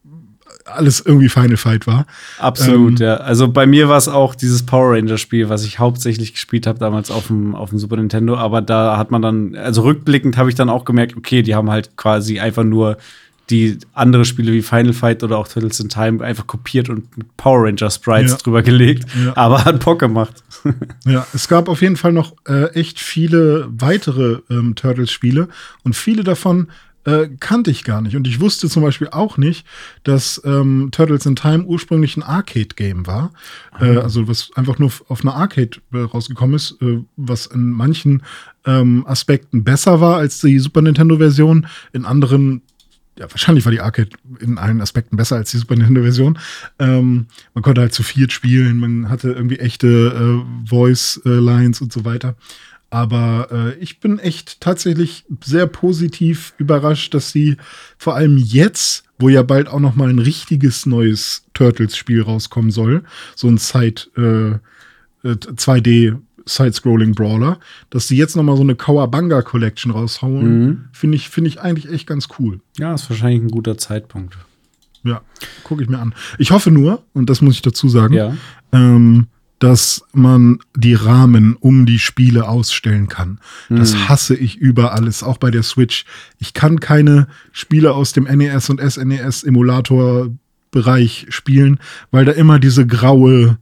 alles irgendwie Final Fight war. Absolut, ähm, ja. Also bei mir war es auch dieses Power Ranger Spiel, was ich hauptsächlich gespielt habe damals auf dem, auf dem Super Nintendo. Aber da hat man dann, also rückblickend habe ich dann auch gemerkt, okay, die haben halt quasi einfach nur die andere Spiele wie Final Fight oder auch Turtles in Time einfach kopiert und mit Power Ranger Sprites ja. drüber gelegt, ja. aber hat Bock gemacht. ja, es gab auf jeden Fall noch äh, echt viele weitere ähm, Turtles-Spiele und viele davon äh, kannte ich gar nicht. Und ich wusste zum Beispiel auch nicht, dass ähm, Turtles in Time ursprünglich ein Arcade-Game war. Äh, also was einfach nur auf einer Arcade äh, rausgekommen ist, äh, was in manchen ähm, Aspekten besser war als die Super Nintendo-Version, in anderen ja, wahrscheinlich war die Arcade in allen Aspekten besser als die Super Nintendo-Version. Ähm, man konnte halt zu viert spielen, man hatte irgendwie echte äh, Voice-Lines und so weiter. Aber äh, ich bin echt tatsächlich sehr positiv überrascht, dass sie vor allem jetzt, wo ja bald auch noch mal ein richtiges neues Turtles-Spiel rauskommen soll, so ein Zeit äh, 2D Side-Scrolling-Brawler, dass sie jetzt noch mal so eine Kawabanga Collection raushauen, Mhm. finde ich, finde ich eigentlich echt ganz cool. Ja, ist wahrscheinlich ein guter Zeitpunkt. Ja, gucke ich mir an. Ich hoffe nur, und das muss ich dazu sagen, Ja. ähm, dass man die Rahmen um die Spiele ausstellen kann. Das hasse ich über alles, auch bei der Switch. Ich kann keine Spiele aus dem NES und SNES-Emulator-Bereich spielen, weil da immer diese graue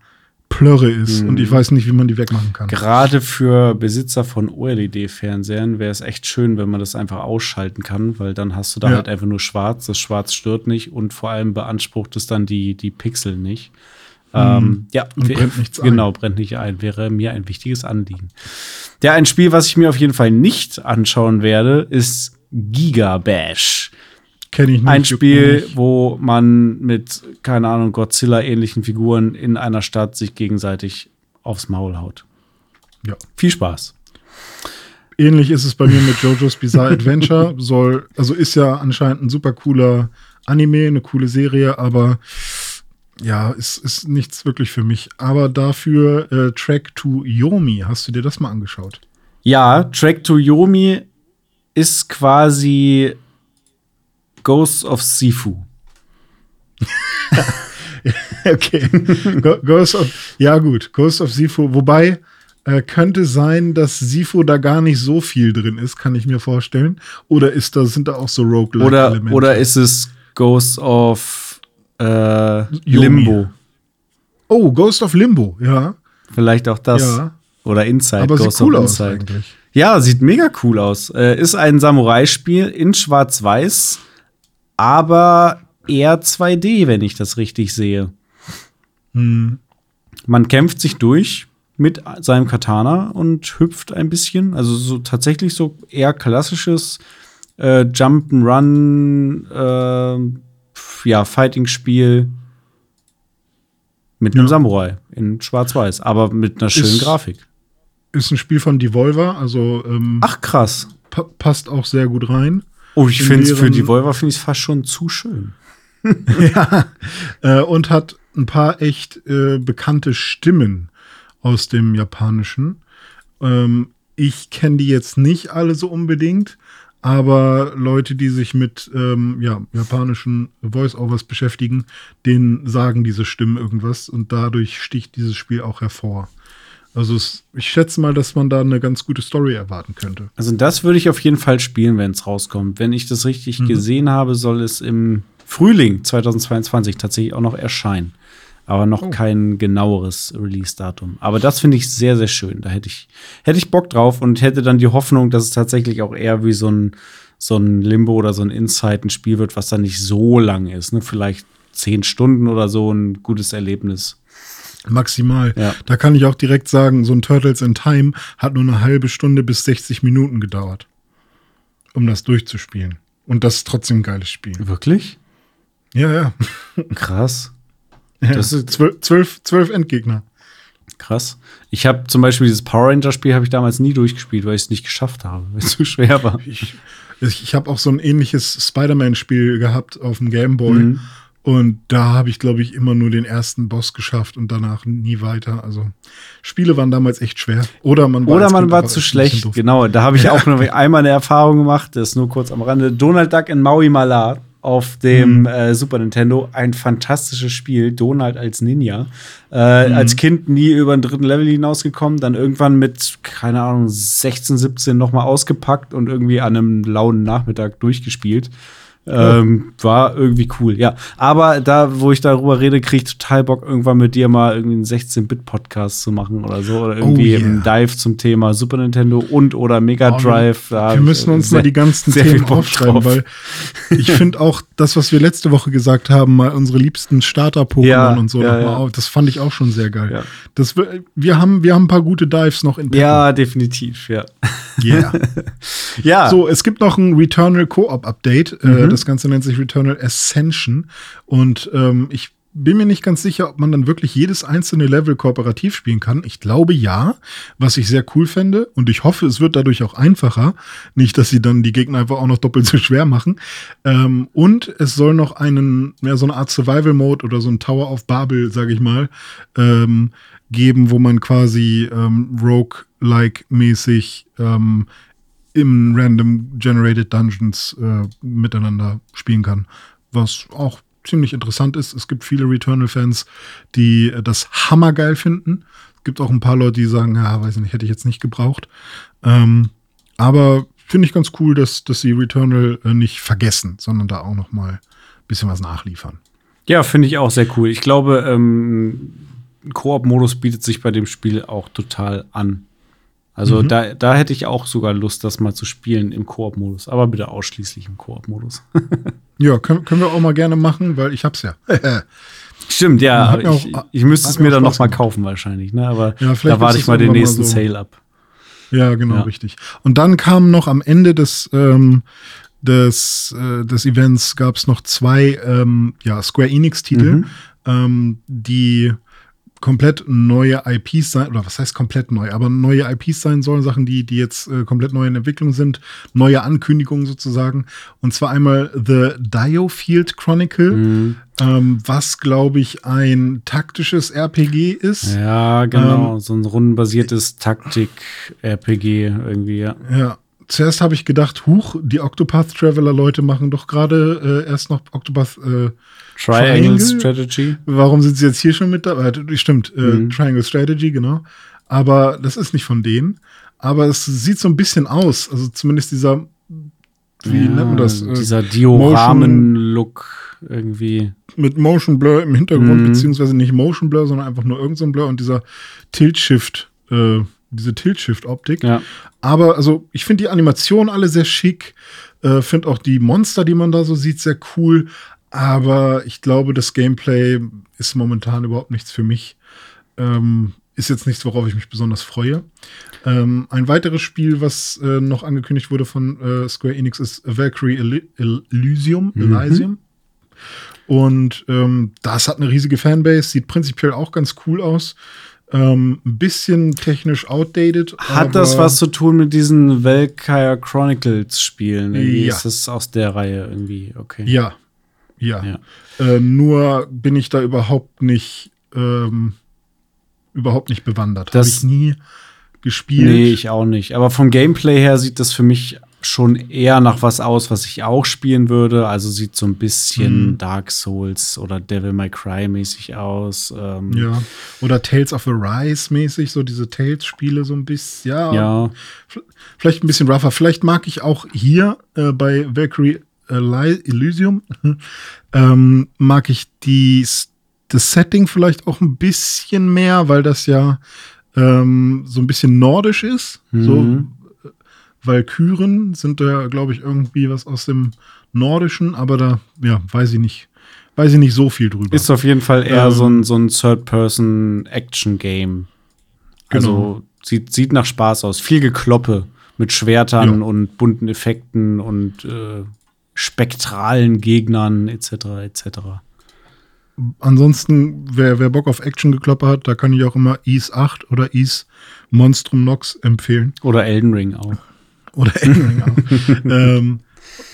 Plörre ist und ich weiß nicht, wie man die wegmachen kann. Gerade für Besitzer von OLED-Fernsehern wäre es echt schön, wenn man das einfach ausschalten kann, weil dann hast du da Ja. halt einfach nur schwarz. Das Schwarz stört nicht und vor allem beansprucht es dann die, die Pixel nicht. Ähm, ja, Und brennt nichts ein. genau, brennt nicht ein. Wäre mir ein wichtiges Anliegen. Ja, ein Spiel, was ich mir auf jeden Fall nicht anschauen werde, ist Giga Bash. Kenne ich nicht. Ein Spiel, wo man mit, keine Ahnung, Godzilla-ähnlichen Figuren in einer Stadt sich gegenseitig aufs Maul haut. Ja. Viel Spaß. Ähnlich ist es bei mir mit JoJo's Bizarre Adventure. Soll, also ist ja anscheinend ein super cooler Anime, eine coole Serie, aber ja, ist, ist nichts wirklich für mich. Aber dafür äh, Track to Yomi, hast du dir das mal angeschaut? Ja, Track to Yomi ist quasi Ghost of Sifu. Okay. Ghost of, ja, gut, Ghost of Sifu. Wobei, äh, könnte sein, dass Sifu da gar nicht so viel drin ist, kann ich mir vorstellen. Oder ist da, sind da auch so Oder, Roguelike-Elemente? oder ist es Ghost of äh. Limbo? Oh, Ghost of Limbo, ja. Vielleicht auch das. Ja. Oder Inside. Aber Ghost sieht cool of aus Inside. eigentlich. Ja, sieht mega cool aus. Äh, ist ein Samurai-Spiel in Schwarz-Weiß, aber eher 2D, wenn ich das richtig sehe. Hm. Man kämpft sich durch mit seinem Katana und hüpft ein bisschen. Also so tatsächlich so eher klassisches äh, Jump'n'Run, äh, ja, Fighting-Spiel mit einem Ja. Samurai in Schwarz-Weiß, aber mit einer schönen Ist- Grafik. Ist ein Spiel von Devolver, also ähm, Ach krass. pa passt auch sehr gut rein. Oh, ich In finde es für Volvo finde ich fast schon zu schön. ja. Äh, und hat ein paar echt äh, bekannte Stimmen aus dem Japanischen. Ähm, ich kenne die jetzt nicht alle so unbedingt, aber Leute, die sich mit ähm, ja, japanischen Voice-Overs beschäftigen, denen sagen diese Stimmen irgendwas und dadurch sticht dieses Spiel auch hervor. Also es, ich schätze mal, dass man da eine ganz gute Story erwarten könnte. Also das würde ich auf jeden Fall spielen, wenn es rauskommt. Wenn ich das richtig gesehen habe, soll es im Frühling 2022 tatsächlich auch noch erscheinen. Aber noch Oh. kein genaueres Release-Datum. Aber das finde ich sehr, sehr schön. Da hätte ich, hätte ich Bock drauf und hätte dann die Hoffnung, dass es tatsächlich auch eher wie so ein, so ein Limbo oder so ein Inside ein Spiel wird, was dann nicht so lang ist. Ne? Vielleicht zehn Stunden oder so ein gutes Erlebnis. Maximal. Ja. Da kann ich auch direkt sagen, so ein Turtles in Time hat nur eine halbe Stunde bis 60 Minuten gedauert, um das durchzuspielen. Und das ist trotzdem ein geiles Spiel. Wirklich? Ja, ja. Krass. Das ist- zwölf, zwölf, zwölf Endgegner. Krass. Ich habe zum Beispiel dieses Power Ranger-Spiel habe ich damals nie durchgespielt, weil ich es nicht geschafft habe, weil es zu schwer war. Ich, ich, habe auch so ein ähnliches Spider-Man-Spiel gehabt auf dem Game Boy. Mhm. Und da habe ich, glaube ich, immer nur den ersten Boss geschafft und danach nie weiter. Also Spiele waren damals echt schwer. Oder man war, Oder man Kind war zu schlecht. Genau, da habe ich auch nur einmal eine Erfahrung gemacht, das ist nur kurz am Rande. Donald Duck in Maui Mala auf dem Mhm. äh, Super Nintendo. Ein fantastisches Spiel, Donald als Ninja. Äh, Mhm. Als Kind nie über den dritten Level hinausgekommen, dann irgendwann mit, keine Ahnung, 16, 17 nochmal ausgepackt und irgendwie an einem lauen Nachmittag durchgespielt. Ähm, war irgendwie cool, ja. Aber da, wo ich darüber rede, kriege ich total Bock, irgendwann mit dir mal irgendwie einen 16-Bit-Podcast zu machen oder so. Oder irgendwie Oh yeah. einen Dive zum Thema Super Nintendo und oder Mega Oh, Drive. Hab Wir müssen uns sehr- mal die ganzen Themen aufschreiben, weil ich finde auch das, was wir letzte Woche gesagt haben, mal unsere liebsten Starter-Pokémon Ja, und so ja, noch mal ja. auf, das fand ich auch schon sehr geil. Ja. Das, wir, haben, wir haben ein paar gute Dives noch in petto. Ja, definitiv, ja. Yeah. Ja, So, es gibt noch ein Returnal Co-op-Update. Äh, Mhm. Das Ganze nennt sich Returnal Ascension. Und ähm, ich bin mir nicht ganz sicher, ob man dann wirklich jedes einzelne Level kooperativ spielen kann. Ich glaube ja, was ich sehr cool fände. Und ich hoffe, es wird dadurch auch einfacher. Nicht, dass sie dann die Gegner einfach auch noch doppelt so schwer machen. Ähm, und es soll noch einen, ja, so eine Art Survival-Mode oder so ein Tower of Babel, sage ich mal, ähm, geben, wo man quasi ähm, Rogue-like-mäßig ähm, im Random Generated Dungeons äh, miteinander spielen kann. Was auch ziemlich interessant ist. Es gibt viele Returnal-Fans, die äh, das hammergeil finden. Es gibt auch ein paar Leute, die sagen, ja, weiß ich nicht, hätte ich jetzt nicht gebraucht. Ähm, aber finde ich ganz cool, dass, dass sie Returnal äh, nicht vergessen, sondern da auch noch mal ein bisschen was nachliefern. Ja, finde ich auch sehr cool. Ich glaube, ähm, Koop-Modus bietet sich bei dem Spiel auch total an. Also mhm. da, da hätte ich auch sogar Lust, das mal zu spielen im Koop-Modus, aber bitte ausschließlich im Koop-Modus. ja, können, können wir auch mal gerne machen, weil ich hab's ja. Stimmt, ja. Ich, auch, ich, müsste es mir dann noch mal kaufen wahrscheinlich, ne? Aber ja, da warte ich mal den nächsten so. Sale ab. Ja, genau, ja. richtig. Und dann kam noch am Ende des, ähm, des, äh, des Events gab es noch zwei ähm, ja, Square Enix-Titel, mhm. ähm, die komplett neue IPs sein, oder was heißt komplett neu, aber neue IPs sein sollen, Sachen, die, die jetzt äh, komplett neu in Entwicklung sind, neue Ankündigungen sozusagen. Und zwar einmal The Diofield Chronicle, mhm. ähm, was, glaube ich, ein taktisches RPG ist. Ja, genau, ähm, so ein rundenbasiertes Taktik-RPG irgendwie, ja. Ja. Zuerst habe ich gedacht, huch, die Octopath Traveler Leute machen doch gerade äh, erst noch Octopath äh, Triangle, Triangle, Strategy. Warum sind sie jetzt hier schon mit dabei? Stimmt, äh, mhm. Triangle Strategy, genau. Aber das ist nicht von denen. Aber es sieht so ein bisschen aus. Also zumindest dieser, wie ja, nennt man das? Äh, dieser Dioramen-Look irgendwie. Mit Motion Blur im Hintergrund, mhm. beziehungsweise nicht Motion Blur, sondern einfach nur irgendein so Blur und dieser Tilt-Shift, äh, diese Tilt-Shift-Optik. Ja. Aber also, ich finde die Animationen alle sehr schick. Äh, finde auch die Monster, die man da so sieht, sehr cool. Aber ich glaube, das Gameplay ist momentan überhaupt nichts für mich. Ähm, ist jetzt nichts, worauf ich mich besonders freue. Ähm, ein weiteres Spiel, was äh, noch angekündigt wurde von äh, Square Enix, ist Valkyrie El Elysium. Mhm. Elysium. Und ähm, das hat eine riesige Fanbase, sieht prinzipiell auch ganz cool aus. Ähm, ein bisschen technisch outdated. Hat das was zu tun mit diesen Valkyrie Chronicles Spielen? Irgendwie ja. Ist das aus der Reihe irgendwie? Okay. Ja, ja. ja. Äh, nur bin ich da überhaupt nicht, ähm, überhaupt nicht bewandert. Habe ich nie gespielt. Nee, ich auch nicht. Aber vom Gameplay her sieht das für mich schon eher nach was aus, was ich auch spielen würde. Also sieht so ein bisschen mhm. Dark Souls oder Devil May Cry mäßig aus. Ähm ja. Oder Tales of Arise mäßig, so diese Tales-Spiele so ein bisschen. Ja. ja. Vielleicht ein bisschen rougher. Vielleicht mag ich auch hier äh, bei Valkyrie Elysium ähm, mag ich die, das Setting vielleicht auch ein bisschen mehr, weil das ja ähm, so ein bisschen nordisch ist. Mhm. So Valkyren sind da, glaube ich, irgendwie was aus dem Nordischen, aber da, ja, weiß ich nicht. Weiß ich nicht so viel drüber. Ist auf jeden Fall eher ähm, so ein, so ein Third-Person-Action-Game. Also genau. sieht, sieht nach Spaß aus. Viel Gekloppe mit Schwertern ja. und bunten Effekten und äh, spektralen Gegnern etc. etc. Ansonsten, wer, wer Bock auf Action-Gekloppe hat, da kann ich auch immer Ease 8 oder Ease Monstrum Nox empfehlen. Oder Elden Ring auch. Oder Elden Ring ähm,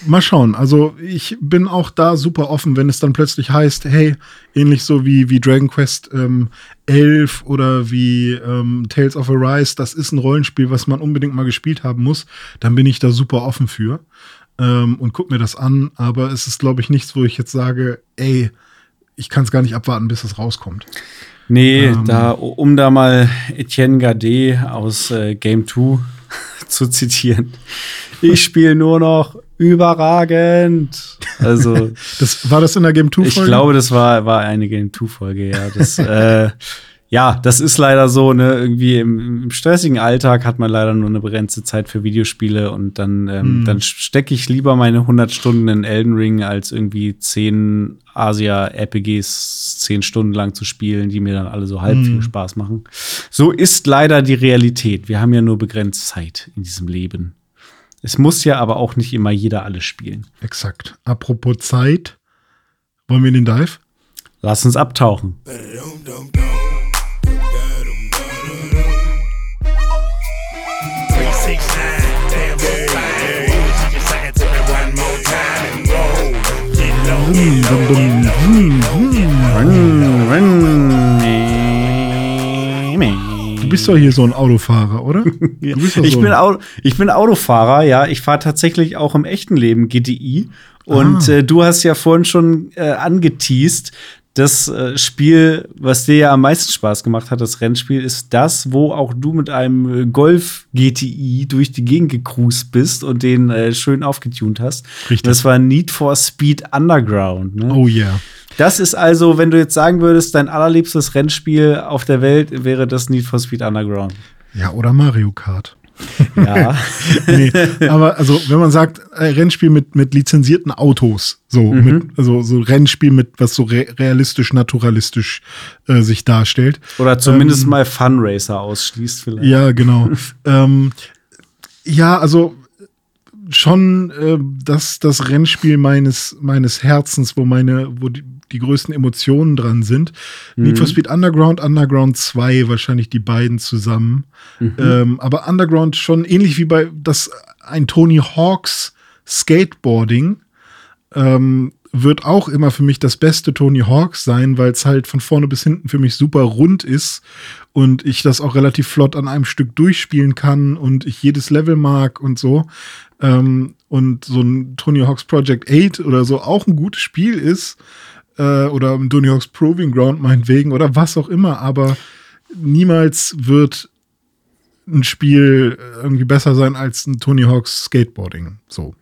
mal schauen. Also ich bin auch da super offen, wenn es dann plötzlich heißt, hey, ähnlich so wie, wie Dragon Quest ähm, 11 oder wie ähm, Tales of Arise, das ist ein Rollenspiel, was man unbedingt mal gespielt haben muss, dann bin ich da super offen für ähm, und guck mir das an. Aber es ist, glaube ich, nichts, wo ich jetzt sage, ey, ich kann es gar nicht abwarten, bis es rauskommt. Nee, ähm, da, um da mal Etienne Gade aus äh, Game 2 zu zitieren. Ich spiele nur noch überragend. Also, das, war das in der Game 2 Folge? Ich glaube, das war, war eine Game 2 Folge, ja. Das, äh, ja, das ist leider so, ne, irgendwie im, im, stressigen Alltag hat man leider nur eine begrenzte Zeit für Videospiele und dann, ähm, mhm. dann stecke ich lieber meine 100 Stunden in Elden Ring, als irgendwie 10 Asia-RPGs 10 Stunden lang zu spielen, die mir dann alle so halb mhm. viel Spaß machen. So ist leider die Realität. Wir haben ja nur begrenzt Zeit in diesem Leben. Es muss ja aber auch nicht immer jeder alles spielen. Exakt. Apropos Zeit, wollen wir in den Dive? Lass uns abtauchen. Bist doch hier so ein Autofahrer, oder? Ja. ich, so bin Auto, ich bin Autofahrer, ja. Ich fahre tatsächlich auch im echten Leben GTI. Und ah. äh, du hast ja vorhin schon äh, angeteased, das äh, Spiel, was dir ja am meisten Spaß gemacht hat, das Rennspiel, ist das, wo auch du mit einem Golf GTI durch die Gegend gecruised bist und den äh, schön aufgetunt hast. Richtig. Das war Need for Speed Underground. Ne? Oh yeah. Das ist also, wenn du jetzt sagen würdest, dein allerliebstes Rennspiel auf der Welt wäre das Need for Speed Underground. Ja, oder Mario Kart. Ja. nee, aber also, wenn man sagt, äh, Rennspiel mit, mit lizenzierten Autos, so, mhm. mit, also so Rennspiel mit, was so re realistisch, naturalistisch äh, sich darstellt. Oder zumindest ähm, mal Funracer ausschließt, vielleicht. Ja, genau. ähm, ja, also schon äh, das, das Rennspiel meines, meines Herzens, wo meine, wo die, die größten Emotionen dran sind. Mhm. Need for Speed Underground, Underground 2, wahrscheinlich die beiden zusammen. Mhm. Ähm, aber Underground schon ähnlich wie bei das ein Tony Hawks Skateboarding. Ähm, wird auch immer für mich das beste Tony Hawk sein, weil es halt von vorne bis hinten für mich super rund ist und ich das auch relativ flott an einem Stück durchspielen kann und ich jedes Level mag und so. Ähm, und so ein Tony Hawk's Project 8 oder so auch ein gutes Spiel ist, äh, oder ein Tony Hawk's Proving Ground meinetwegen oder was auch immer, aber niemals wird ein Spiel irgendwie besser sein als ein Tony Hawk's Skateboarding. So.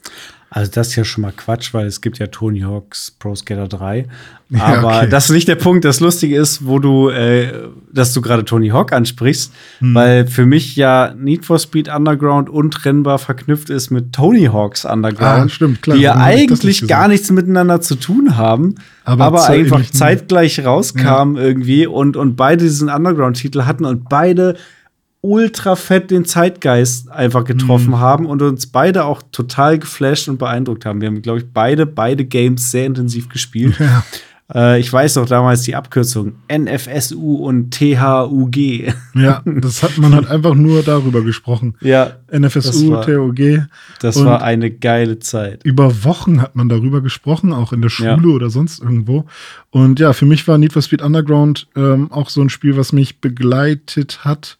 Also das ist ja schon mal Quatsch, weil es gibt ja Tony Hawk's Pro Skater 3. Aber ja, okay. das ist nicht der Punkt. Das Lustige ist, wo du, äh, dass du gerade Tony Hawk ansprichst, hm. weil für mich ja Need for Speed Underground untrennbar verknüpft ist mit Tony Hawk's Underground. Ah, stimmt, klar. Die ja eigentlich gar nichts miteinander zu tun haben, aber, aber einfach zeitgleich rauskamen ja. irgendwie und, und beide diesen Underground-Titel hatten und beide ultra fett den Zeitgeist einfach getroffen mhm. haben und uns beide auch total geflasht und beeindruckt haben. Wir haben, glaube ich, beide, beide Games sehr intensiv gespielt. Ja. Äh, ich weiß noch damals die Abkürzung NFSU und THUG. Ja, das hat man halt einfach nur darüber gesprochen. Ja. NFSU, war, THUG. Das und war eine geile Zeit. Über Wochen hat man darüber gesprochen, auch in der Schule ja. oder sonst irgendwo. Und ja, für mich war Need for Speed Underground ähm, auch so ein Spiel, was mich begleitet hat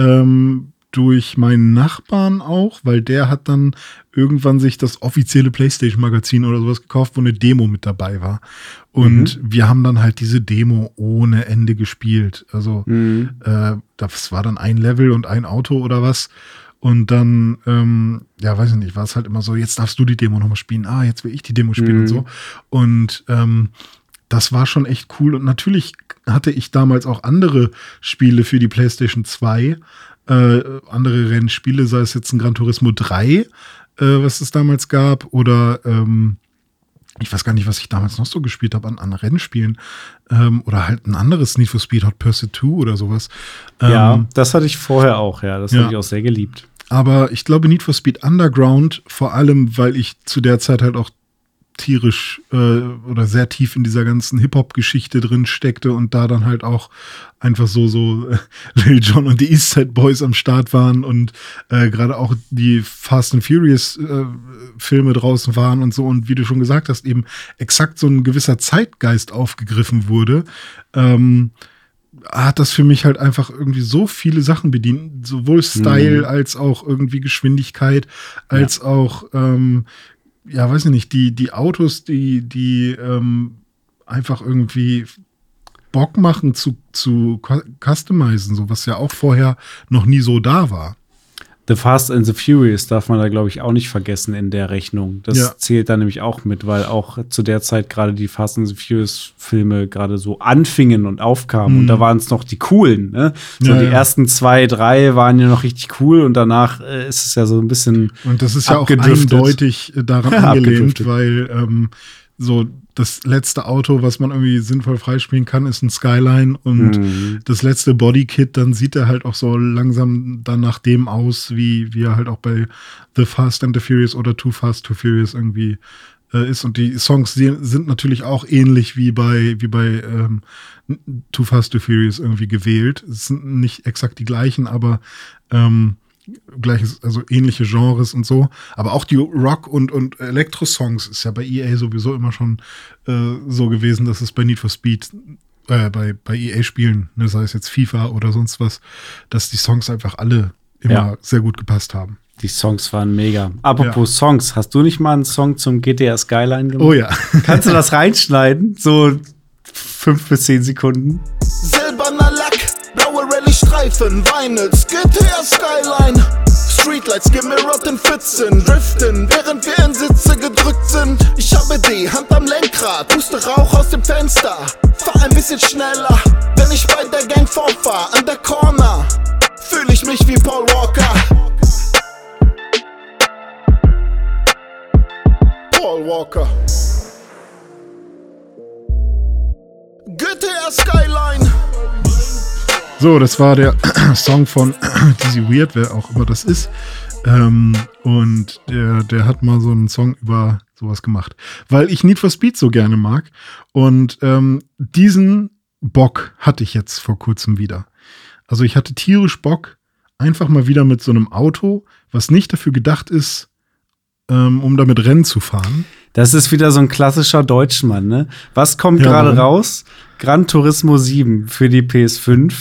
ähm, durch meinen Nachbarn auch, weil der hat dann irgendwann sich das offizielle PlayStation-Magazin oder sowas gekauft, wo eine Demo mit dabei war. Und mhm. wir haben dann halt diese Demo ohne Ende gespielt. Also mhm. äh, das war dann ein Level und ein Auto oder was. Und dann, ähm, ja, weiß ich nicht, war es halt immer so, jetzt darfst du die Demo nochmal spielen. Ah, jetzt will ich die Demo spielen mhm. und so. Und ähm, das war schon echt cool. Und natürlich hatte ich damals auch andere Spiele für die PlayStation 2, äh, andere Rennspiele, sei es jetzt ein Gran Turismo 3, äh, was es damals gab, oder ähm, ich weiß gar nicht, was ich damals noch so gespielt habe an, an Rennspielen. Ähm, oder halt ein anderes Need for Speed Hot Pursuit 2 oder sowas. Ähm, ja, das hatte ich vorher auch, ja. Das ja. habe ich auch sehr geliebt. Aber ich glaube, Need for Speed Underground, vor allem, weil ich zu der Zeit halt auch tierisch äh, oder sehr tief in dieser ganzen Hip-Hop-Geschichte drin steckte und da dann halt auch einfach so, so äh, Lil Jon und die East Side Boys am Start waren und äh, gerade auch die Fast and Furious äh, Filme draußen waren und so und wie du schon gesagt hast, eben exakt so ein gewisser Zeitgeist aufgegriffen wurde. Ähm, hat das für mich halt einfach irgendwie so viele Sachen bedient, sowohl Style mhm. als auch irgendwie Geschwindigkeit, als ja. auch ähm, ja, weiß ich nicht, die, die Autos, die, die ähm, einfach irgendwie Bock machen zu, zu customizen, so was ja auch vorher noch nie so da war. The Fast and the Furious darf man da, glaube ich, auch nicht vergessen in der Rechnung. Das ja. zählt da nämlich auch mit, weil auch zu der Zeit gerade die Fast and the Furious Filme gerade so anfingen und aufkamen. Mhm. Und da mhm. waren es noch die coolen. Ne? So ja, die ja. ersten zwei, drei waren ja noch richtig cool und danach äh, ist es ja so ein bisschen. Und das ist ja auch eindeutig daran angelehnt, weil ähm, so das letzte Auto, was man irgendwie sinnvoll freispielen kann, ist ein Skyline und mhm. das letzte Bodykit, dann sieht er halt auch so langsam dann nach dem aus, wie, wie er halt auch bei The Fast and the Furious oder Too Fast, Too Furious irgendwie äh, ist. Und die Songs sind natürlich auch ähnlich wie bei, wie bei ähm, Too Fast, Too Furious irgendwie gewählt. Es sind nicht exakt die gleichen, aber ähm, gleiches, also ähnliche Genres und so. Aber auch die Rock- und, und Elektro-Songs ist ja bei EA sowieso immer schon äh, so gewesen, dass es bei Need for Speed äh, bei, bei EA-Spielen, ne, sei es jetzt FIFA oder sonst was, dass die Songs einfach alle immer ja. sehr gut gepasst haben. Die Songs waren mega. Apropos ja. Songs, hast du nicht mal einen Song zum GTA Skyline gemacht? Oh ja. Kannst du das reinschneiden? So fünf bis zehn Sekunden. Blaue Rallye-Streifen, Vinyls, GTA Skyline. Streetlights gemirrort in Pfützen, driften, während wir in Sitze gedrückt sind. Ich habe die Hand am Lenkrad, puste Rauch aus dem Fenster. Fahr ein bisschen schneller, wenn ich bei der Gang vorfahr, an der Corner. Fühle ich mich wie Paul Walker. Paul Walker. GTA Skyline. So, das war der Song von Dizzy Weird, wer auch immer das ist. Ähm, und der, der hat mal so einen Song über sowas gemacht. Weil ich Need for Speed so gerne mag. Und ähm, diesen Bock hatte ich jetzt vor kurzem wieder. Also ich hatte tierisch Bock, einfach mal wieder mit so einem Auto, was nicht dafür gedacht ist, ähm, um damit Rennen zu fahren. Das ist wieder so ein klassischer Deutschmann, ne? Was kommt ja, gerade raus? Gran Turismo 7 für die PS5.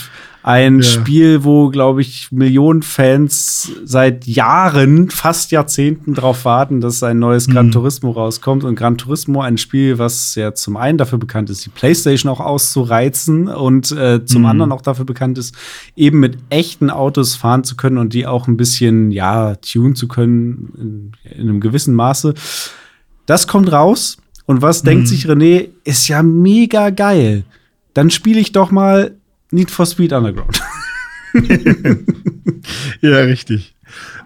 Ein ja. Spiel, wo, glaube ich, Millionen Fans seit Jahren, fast Jahrzehnten darauf warten, dass ein neues mhm. Gran Turismo rauskommt. Und Gran Turismo, ein Spiel, was ja zum einen dafür bekannt ist, die PlayStation auch auszureizen und äh, zum mhm. anderen auch dafür bekannt ist, eben mit echten Autos fahren zu können und die auch ein bisschen, ja, tunen zu können in, in einem gewissen Maße. Das kommt raus. Und was mhm. denkt sich René? Ist ja mega geil. Dann spiele ich doch mal Need for Speed Underground. ja, richtig.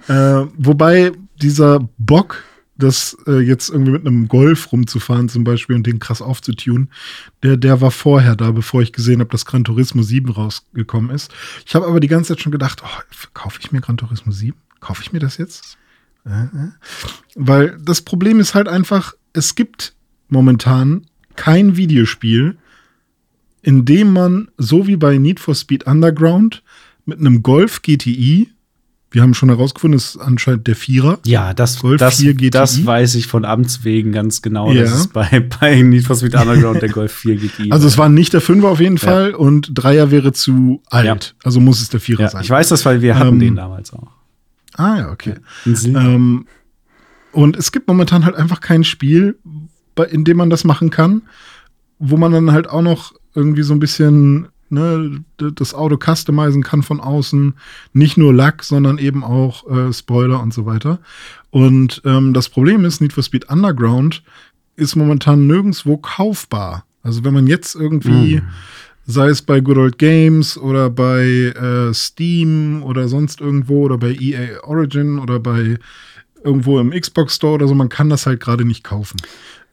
Äh, wobei dieser Bock, das äh, jetzt irgendwie mit einem Golf rumzufahren zum Beispiel und den krass aufzutun, der, der war vorher da, bevor ich gesehen habe, dass Gran Turismo 7 rausgekommen ist. Ich habe aber die ganze Zeit schon gedacht, oh, kaufe ich mir Gran Turismo 7? Kaufe ich mir das jetzt? Äh, äh. Weil das Problem ist halt einfach, es gibt momentan kein Videospiel, in dem man, so wie bei Need for Speed Underground, mit einem Golf GTI, wir haben schon herausgefunden, es ist anscheinend der Vierer. Ja, das, Golf das, 4 GTI. das weiß ich von Amts wegen ganz genau. Ja. Das ist bei, bei Need for Speed Underground der Golf 4 GTI. Also es war nicht der Fünfer auf jeden ja. Fall und Dreier wäre zu alt. Ja. Also muss es der Vierer sein. Ich weiß das, weil wir hatten ähm, den damals auch. Ah ja, okay. Ähm, und es gibt momentan halt einfach kein Spiel, in dem man das machen kann, wo man dann halt auch noch irgendwie so ein bisschen ne, das Auto customizen kann von außen. Nicht nur Lack, sondern eben auch äh, Spoiler und so weiter. Und ähm, das Problem ist, Need for Speed Underground ist momentan nirgendwo kaufbar. Also wenn man jetzt irgendwie, mm. sei es bei Good Old Games oder bei äh, Steam oder sonst irgendwo oder bei EA Origin oder bei irgendwo im Xbox Store oder so, man kann das halt gerade nicht kaufen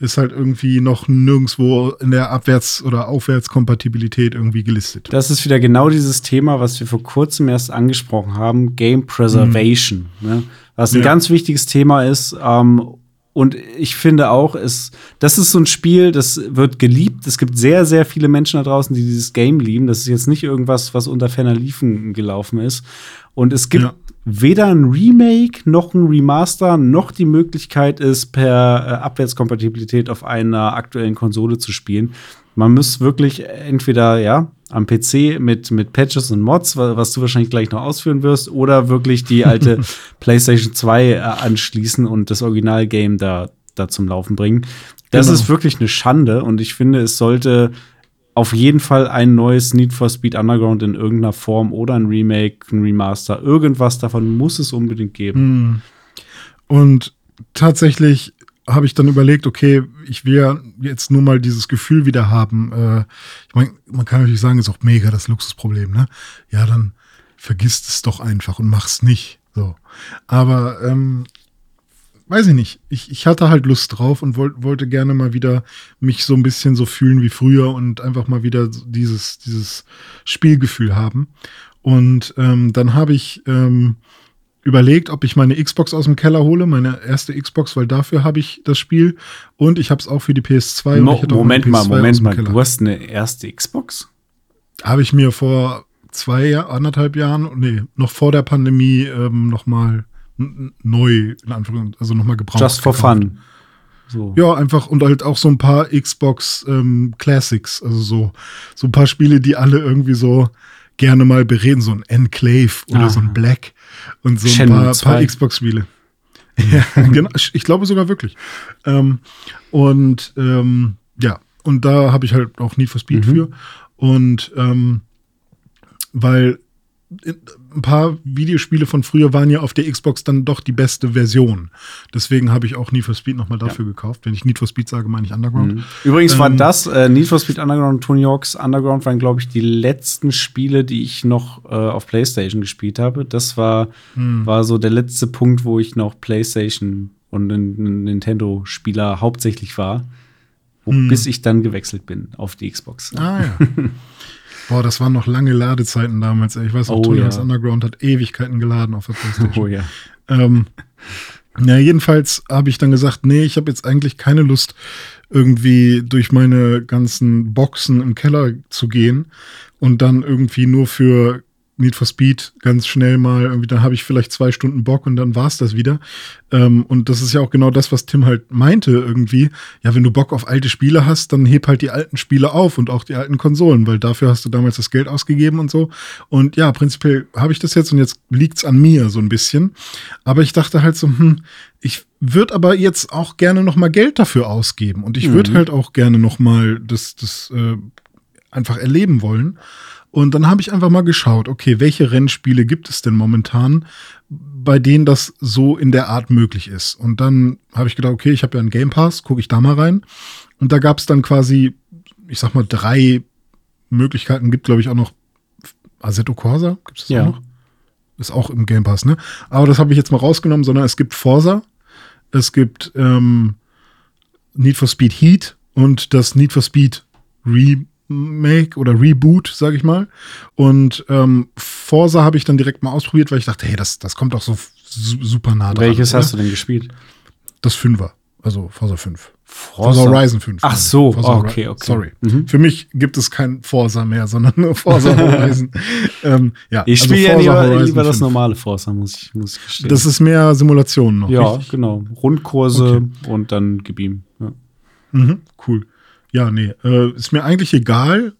ist halt irgendwie noch nirgendwo in der Abwärts- oder Aufwärtskompatibilität irgendwie gelistet. Das ist wieder genau dieses Thema, was wir vor kurzem erst angesprochen haben, Game Preservation. Mhm. Ne? Was ein ja. ganz wichtiges Thema ist. Ähm, und ich finde auch, es, das ist so ein Spiel, das wird geliebt. Es gibt sehr, sehr viele Menschen da draußen, die dieses Game lieben. Das ist jetzt nicht irgendwas, was unter ferner Liefen gelaufen ist. Und es gibt ja weder ein Remake noch ein Remaster noch die Möglichkeit ist, per äh, Abwärtskompatibilität auf einer aktuellen Konsole zu spielen. Man muss wirklich entweder ja am PC mit, mit Patches und Mods, was du wahrscheinlich gleich noch ausführen wirst, oder wirklich die alte PlayStation 2 äh, anschließen und das Originalgame da, da zum Laufen bringen. Das genau. ist wirklich eine Schande und ich finde, es sollte auf jeden Fall ein neues Need for Speed Underground in irgendeiner Form oder ein Remake, ein Remaster. Irgendwas davon muss es unbedingt geben. Hm. Und tatsächlich habe ich dann überlegt, okay, ich will ja jetzt nur mal dieses Gefühl wieder haben. Äh, ich meine, man kann natürlich sagen, ist auch mega das Luxusproblem, ne? Ja, dann vergisst es doch einfach und mach's nicht. So. Aber ähm, weiß ich nicht. Ich, ich hatte halt Lust drauf und wollt, wollte gerne mal wieder mich so ein bisschen so fühlen wie früher und einfach mal wieder dieses, dieses Spielgefühl haben. Und ähm, dann habe ich ähm, überlegt, ob ich meine Xbox aus dem Keller hole, meine erste Xbox, weil dafür habe ich das Spiel und ich habe es auch für die PS2. Mo Moment PS2 mal, Moment mal, du hast eine erste Xbox? Habe ich mir vor zwei, anderthalb Jahren, nee, noch vor der Pandemie ähm, noch mal neu, in Anführungszeichen, also nochmal gebraucht. Just for gekauft. fun. So. Ja, einfach und halt auch so ein paar Xbox ähm, Classics, also so, so ein paar Spiele, die alle irgendwie so gerne mal bereden, so ein Enclave oder Ah. so ein Black und so ein Shenmue paar, 2. paar Xbox-Spiele. ja, genau, ich glaube sogar wirklich. Ähm, und ähm, ja, und da habe ich halt auch Need for Speed Mhm. für. Und ähm, weil ein paar Videospiele von früher waren ja auf der Xbox dann doch die beste Version. Deswegen habe ich auch Need for Speed nochmal dafür gekauft. Wenn ich Need for Speed sage, meine ich Underground. Mhm. Übrigens war Ähm, das, äh, Need for Speed Underground und Tony Hawk's Underground waren, glaube ich, die letzten Spiele, die ich noch äh, auf PlayStation gespielt habe. Das war, Hm. war so der letzte Punkt, wo ich noch PlayStation und ein, Nintendo-Spieler hauptsächlich war. Wo, Hm. Bis ich dann gewechselt bin auf die Xbox. Ah ja. Boah, das waren noch lange Ladezeiten damals. ey. Ich weiß noch, Oh, Tony ja. Underground hat Ewigkeiten geladen auf der PlayStation. Oh ja. Ähm, ja, jedenfalls habe ich dann gesagt, nee, ich habe jetzt eigentlich keine Lust, irgendwie durch meine ganzen Boxen im Keller zu gehen und dann irgendwie nur für Need for Speed ganz schnell mal, irgendwie, dann habe ich vielleicht zwei Stunden Bock und dann war's das wieder. Ähm, und das ist ja auch genau das, was Tim halt meinte irgendwie. Ja, wenn du Bock auf alte Spiele hast, dann heb halt die alten Spiele auf und auch die alten Konsolen, weil dafür hast du damals das Geld ausgegeben und so. Und ja, prinzipiell habe ich das jetzt und jetzt liegt's an mir so ein bisschen. Aber ich dachte halt so, hm, ich würde aber jetzt auch gerne noch mal Geld dafür ausgeben und ich würde Mhm. halt auch gerne noch mal das, das äh, einfach erleben wollen. Und dann habe ich einfach mal geschaut, okay, welche Rennspiele gibt es denn momentan, bei denen das so in der Art möglich ist. Und dann habe ich gedacht, okay, ich habe ja einen Game Pass, gucke ich da mal rein. Und da gab es dann quasi, ich sag mal, drei Möglichkeiten. Gibt, glaube ich, auch noch Assetto Corsa. Gibt es das Ja. auch noch? Ist auch im Game Pass, ne? Aber das habe ich jetzt mal rausgenommen, sondern es gibt Forsa, es gibt ähm, Need for Speed Heat und das Need for Speed Remake oder Reboot, sage ich mal. Und ähm, Forsa habe ich dann direkt mal ausprobiert, weil ich dachte, hey, das, das kommt doch so su super nah dran. Welches oder? hast du denn gespielt? Das Fünfer, also Forsa 5. Forza. Forza Horizon 5. Ach so, Forza okay, okay. Sorry. Mhm. Für mich gibt es kein Forza mehr, sondern nur Forza Horizon. ähm, ja, Ich also spiele ja Forza lieber, lieber das 5. normale Forza, muss ich, muss ich gestehen. Das ist mehr Simulation noch. ja, richtig? genau. Rundkurse und dann gib ihm. Ja. Mhm, cool. Ja, nee, äh, ist mir eigentlich egal.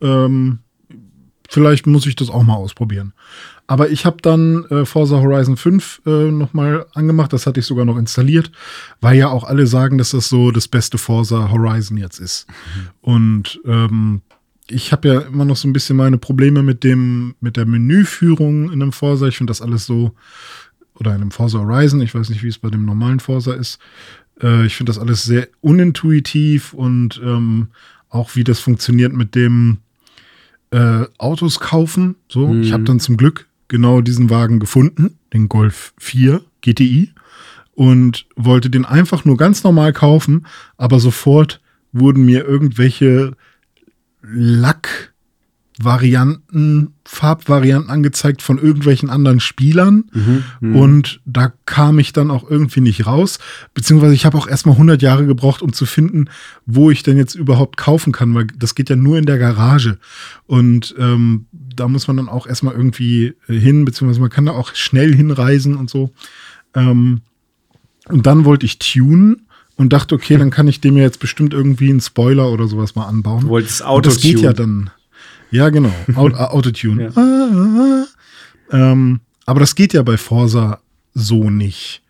Ähm, vielleicht muss ich das auch mal ausprobieren. Aber ich habe dann äh, Forza Horizon 5 äh, nochmal angemacht. Das hatte ich sogar noch installiert, weil ja auch alle sagen, dass das so das beste Forza Horizon jetzt ist. Und ähm, ich habe ja immer noch so ein bisschen meine Probleme mit dem mit der Menüführung in einem Forza. Ich finde das alles so oder in einem Forza Horizon. Ich weiß nicht, wie es bei dem normalen Forza ist. Äh, ich finde das alles sehr unintuitiv und ähm, auch wie das funktioniert mit dem äh, Autos kaufen. So, Mhm. ich habe dann zum Glück genau diesen Wagen gefunden, den Golf 4 GTI und wollte den einfach nur ganz normal kaufen, aber sofort wurden mir irgendwelche Lackvarianten, Farbvarianten angezeigt von irgendwelchen anderen Spielern. Mhm. Und da kam ich dann auch irgendwie nicht raus. Beziehungsweise ich habe auch erstmal 100 Jahre gebraucht, um zu finden, wo ich denn jetzt überhaupt kaufen kann, weil das geht ja nur in der Garage. Und ähm, da muss man dann auch erstmal irgendwie hin, beziehungsweise man kann da auch schnell hinreisen und so. Ähm, und dann wollte ich tunen und dachte, okay, dann kann ich dem ja jetzt bestimmt irgendwie einen Spoiler oder sowas mal anbauen. Du wolltest Und das geht ja dann. Ja, genau. Au- äh, Autotune. Ja. Ah, ah, ah. Ähm, aber das geht ja bei Forsa so nicht.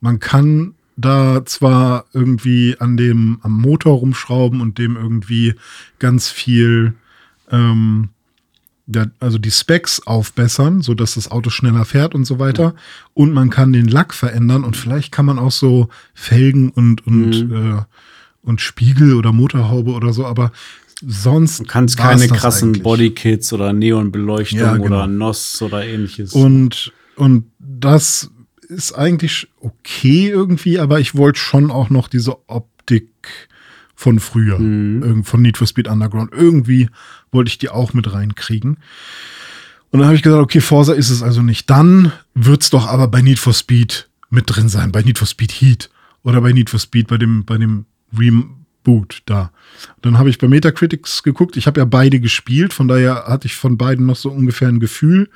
Man kann da zwar irgendwie an dem, am Motor rumschrauben und dem irgendwie ganz viel, ähm, ja, also die Specs aufbessern, sodass das Auto schneller fährt und so weiter. Und man kann den Lack verändern und vielleicht kann man auch so Felgen und, und, Mhm. äh, und Spiegel oder Motorhaube oder so, aber sonst. Du kannst keine krassen. Bodykits oder Neonbeleuchtung Ja, genau. oder NOS oder ähnliches. Und, und das ist eigentlich okay irgendwie, aber ich wollte schon auch noch diese Optik von früher, Mhm. von Need for Speed Underground. Irgendwie wollte ich die auch mit reinkriegen. Und dann habe ich gesagt, okay, Forza ist es also nicht. Dann wird's doch aber bei Need for Speed mit drin sein, bei Need for Speed Heat oder bei Need for Speed bei dem, bei dem Reboot da. Dann habe ich bei Metacritics geguckt. Ich habe ja beide gespielt, von daher hatte ich von beiden noch so ungefähr ein Gefühl,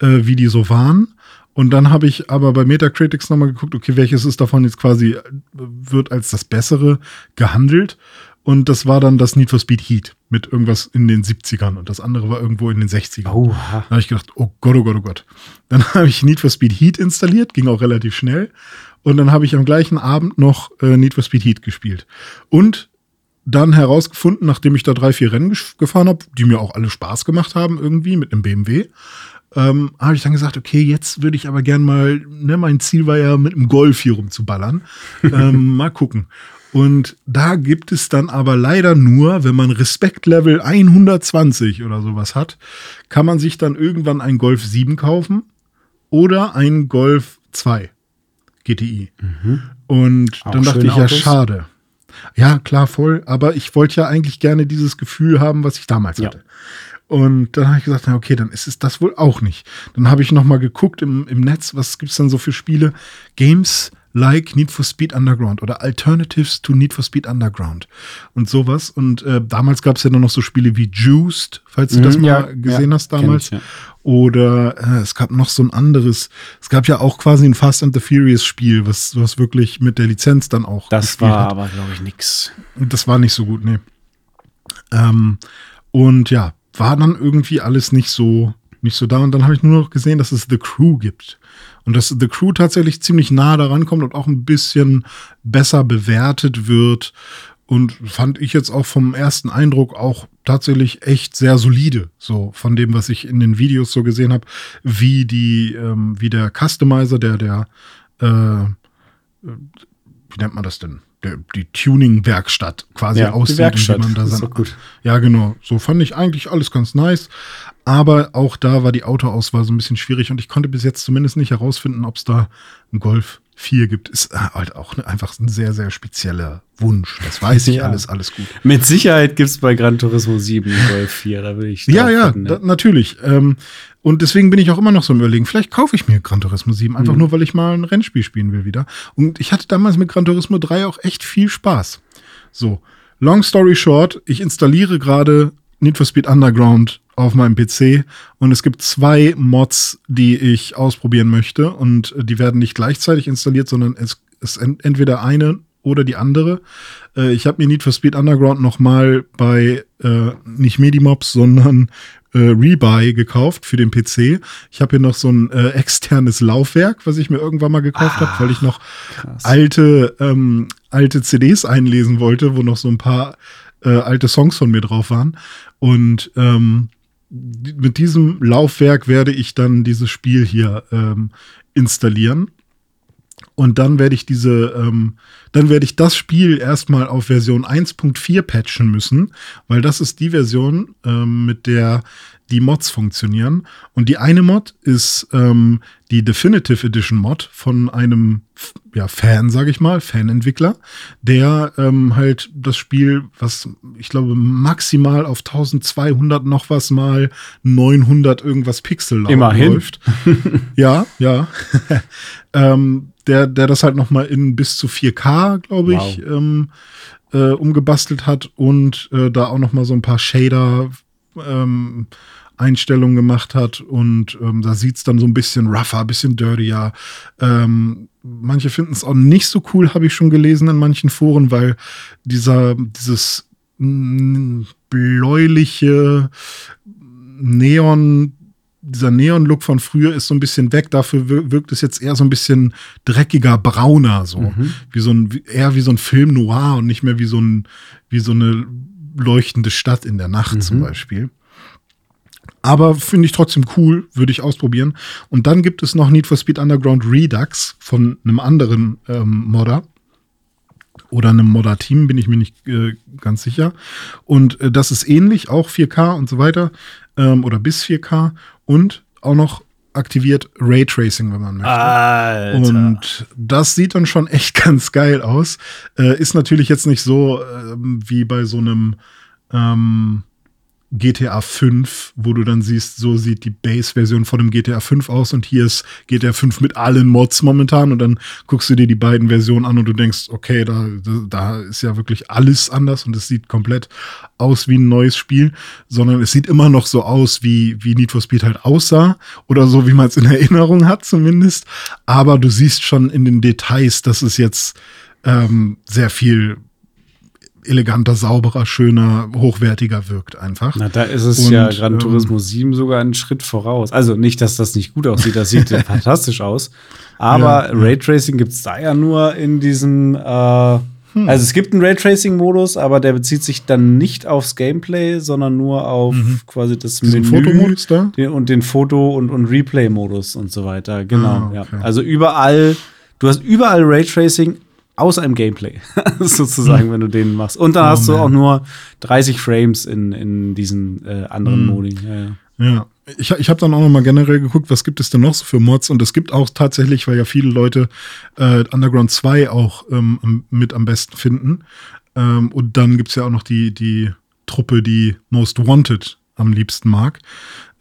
äh, wie die so waren. Und dann habe ich aber bei Metacritics nochmal geguckt, okay, welches ist davon jetzt quasi, äh, wird als das Bessere gehandelt. Und das war dann das Need for Speed Heat mit irgendwas in den 70ern und das andere war irgendwo in den 60ern. Oha. Da habe ich gedacht, oh Gott, oh Gott, oh Gott. Dann habe ich Need for Speed Heat installiert, ging auch relativ schnell. Und dann habe ich am gleichen Abend noch äh, Need for Speed Heat gespielt. Und dann herausgefunden, nachdem ich da drei, vier Rennen gefahren habe, die mir auch alle Spaß gemacht haben irgendwie mit einem BMW, ähm, habe ich dann gesagt, okay, jetzt würde ich aber gern mal, ne, mein Ziel war ja mit einem Golf hier rumzuballern. ähm, mal gucken. Und da gibt es dann aber leider nur, wenn man Respektlevel 120 oder sowas hat, kann man sich dann irgendwann ein Golf 7 kaufen oder ein Golf 2 GTI. Mhm. Und Auch dann dachte ich, ja, schade. Ja, klar, voll. Aber ich wollte ja eigentlich gerne dieses Gefühl haben, was ich damals ja. hatte. Und dann habe ich gesagt, na okay, dann ist es das wohl auch nicht. Dann habe ich noch mal geguckt im, im Netz, was gibt es dann so für Spiele? Games like Need for Speed Underground oder Alternatives to Need for Speed Underground und sowas. Und äh, damals gab es ja noch so Spiele wie Juiced, falls du mhm, das mal ja, gesehen ja, hast damals. Ich, ja. Oder äh, es gab noch so ein anderes. Es gab ja auch quasi ein Fast and the Furious Spiel, was, was wirklich mit der Lizenz dann auch. Das war hat. aber, glaube ich, nix. Das war nicht so gut, nee. Ähm, und ja, war dann irgendwie alles nicht so, nicht so da. Und dann habe ich nur noch gesehen, dass es The Crew gibt. Und dass The Crew tatsächlich ziemlich nah daran kommt und auch ein bisschen besser bewertet wird. Und fand ich jetzt auch vom ersten Eindruck auch tatsächlich echt sehr solide. So von dem, was ich in den Videos so gesehen habe, wie die, ähm, wie der Customizer, der, der, äh, wie nennt man das denn? Der, die Tuning-Werkstatt quasi ja, aussieht. Die Werkstatt, man da gut. Ja, genau. So fand ich eigentlich alles ganz nice. Aber auch da war die Autoauswahl so ein bisschen schwierig und ich konnte bis jetzt zumindest nicht herausfinden, ob es da einen Golf 4 gibt. Ist halt auch einfach ein sehr, sehr spezieller Wunsch. Das weiß ich ja. alles, alles gut. Mit Sicherheit gibt es bei Gran Turismo 7 einen Golf 4, da will ich. Ja, ja, finden, da, natürlich. Ähm, und deswegen bin ich auch immer noch so im Überlegen, vielleicht kaufe ich mir Gran Turismo 7, einfach mhm. nur, weil ich mal ein Rennspiel spielen will wieder. Und ich hatte damals mit Gran Turismo 3 auch echt viel Spaß. So, long story short, ich installiere gerade Need for Speed Underground auf meinem PC und es gibt zwei Mods, die ich ausprobieren möchte und die werden nicht gleichzeitig installiert, sondern es ist entweder eine oder die andere. Äh, ich habe mir Need for Speed Underground noch mal bei äh, nicht Medimobs, sondern äh, Rebuy gekauft für den PC. Ich habe hier noch so ein äh, externes Laufwerk, was ich mir irgendwann mal gekauft ah, habe, weil ich noch alte ähm, alte CDs einlesen wollte, wo noch so ein paar äh, alte Songs von mir drauf waren. Und ähm, mit diesem Laufwerk werde ich dann dieses Spiel hier ähm, installieren. Und dann werde ich diese, ähm, dann werde ich das Spiel erstmal auf Version 1.4 patchen müssen, weil das ist die Version, ähm, mit der die Mods funktionieren. Und die eine Mod ist ähm, die Definitive Edition Mod von einem ja, Fan, sage ich mal, Fanentwickler, der ähm, halt das Spiel, was ich glaube maximal auf 1200 noch was mal 900 irgendwas Pixel Immerhin. läuft. ja, ja. ähm, der, der das halt noch mal in bis zu 4K, glaube ich, wow. ähm, äh, umgebastelt hat und äh, da auch noch mal so ein paar Shader ähm, Einstellungen gemacht hat und ähm, da sieht es dann so ein bisschen rougher, ein bisschen dirtier. Ähm, manche finden es auch nicht so cool, habe ich schon gelesen in manchen Foren, weil dieser, dieses bläuliche Neon, dieser Neon-Look von früher ist so ein bisschen weg. Dafür wirkt es jetzt eher so ein bisschen dreckiger, brauner, so. Mhm. Wie so ein, eher wie so ein Film noir und nicht mehr wie so ein, wie so eine leuchtende Stadt in der Nacht mhm. zum Beispiel. Aber finde ich trotzdem cool, würde ich ausprobieren. Und dann gibt es noch Need for Speed Underground Redux von einem anderen ähm, Modder. Oder einem Modder-Team, bin ich mir nicht äh, ganz sicher. Und äh, das ist ähnlich, auch 4K und so weiter. Ähm, oder bis 4K. Und auch noch aktiviert Raytracing, wenn man möchte. Alter. Und das sieht dann schon echt ganz geil aus. Äh, ist natürlich jetzt nicht so äh, wie bei so einem ähm, GTA 5, wo du dann siehst, so sieht die Base-Version von dem GTA 5 aus und hier ist GTA 5 mit allen Mods momentan und dann guckst du dir die beiden Versionen an und du denkst, okay, da, da ist ja wirklich alles anders und es sieht komplett aus wie ein neues Spiel, sondern es sieht immer noch so aus, wie, wie Need for Speed halt aussah oder so, wie man es in Erinnerung hat zumindest. Aber du siehst schon in den Details, dass es jetzt ähm, sehr viel eleganter, sauberer, schöner, hochwertiger wirkt einfach. Na, da ist es Und, ja Gran ähm, Turismo 7 sogar einen Schritt voraus. Also nicht, dass das nicht gut aussieht, das sieht fantastisch aus. Aber Ja, ja. Raytracing gibt es da ja nur in diesem. Äh, Hm. Also es gibt einen Raytracing-Modus, aber der bezieht sich dann nicht aufs Gameplay, sondern nur auf quasi das Mhm. Diesen Menü Fotomodus da? den, und den Foto- und, und Replay-Modus und so weiter. Genau. Ah, okay. ja. Also überall, du hast überall Raytracing außer im Gameplay, sozusagen, wenn du den machst. Und dann Hm. Oh, hast du man. auch nur 30 Frames in, in diesen äh, anderen Hm. Modi. Ja, ja. Ja, ich, ich habe dann auch noch mal generell geguckt, was gibt es denn noch so für Mods und es gibt auch tatsächlich, weil ja viele Leute äh, Underground 2 auch ähm, mit am besten finden. Ähm, und dann gibt es ja auch noch die, die Truppe, die Most Wanted am liebsten mag.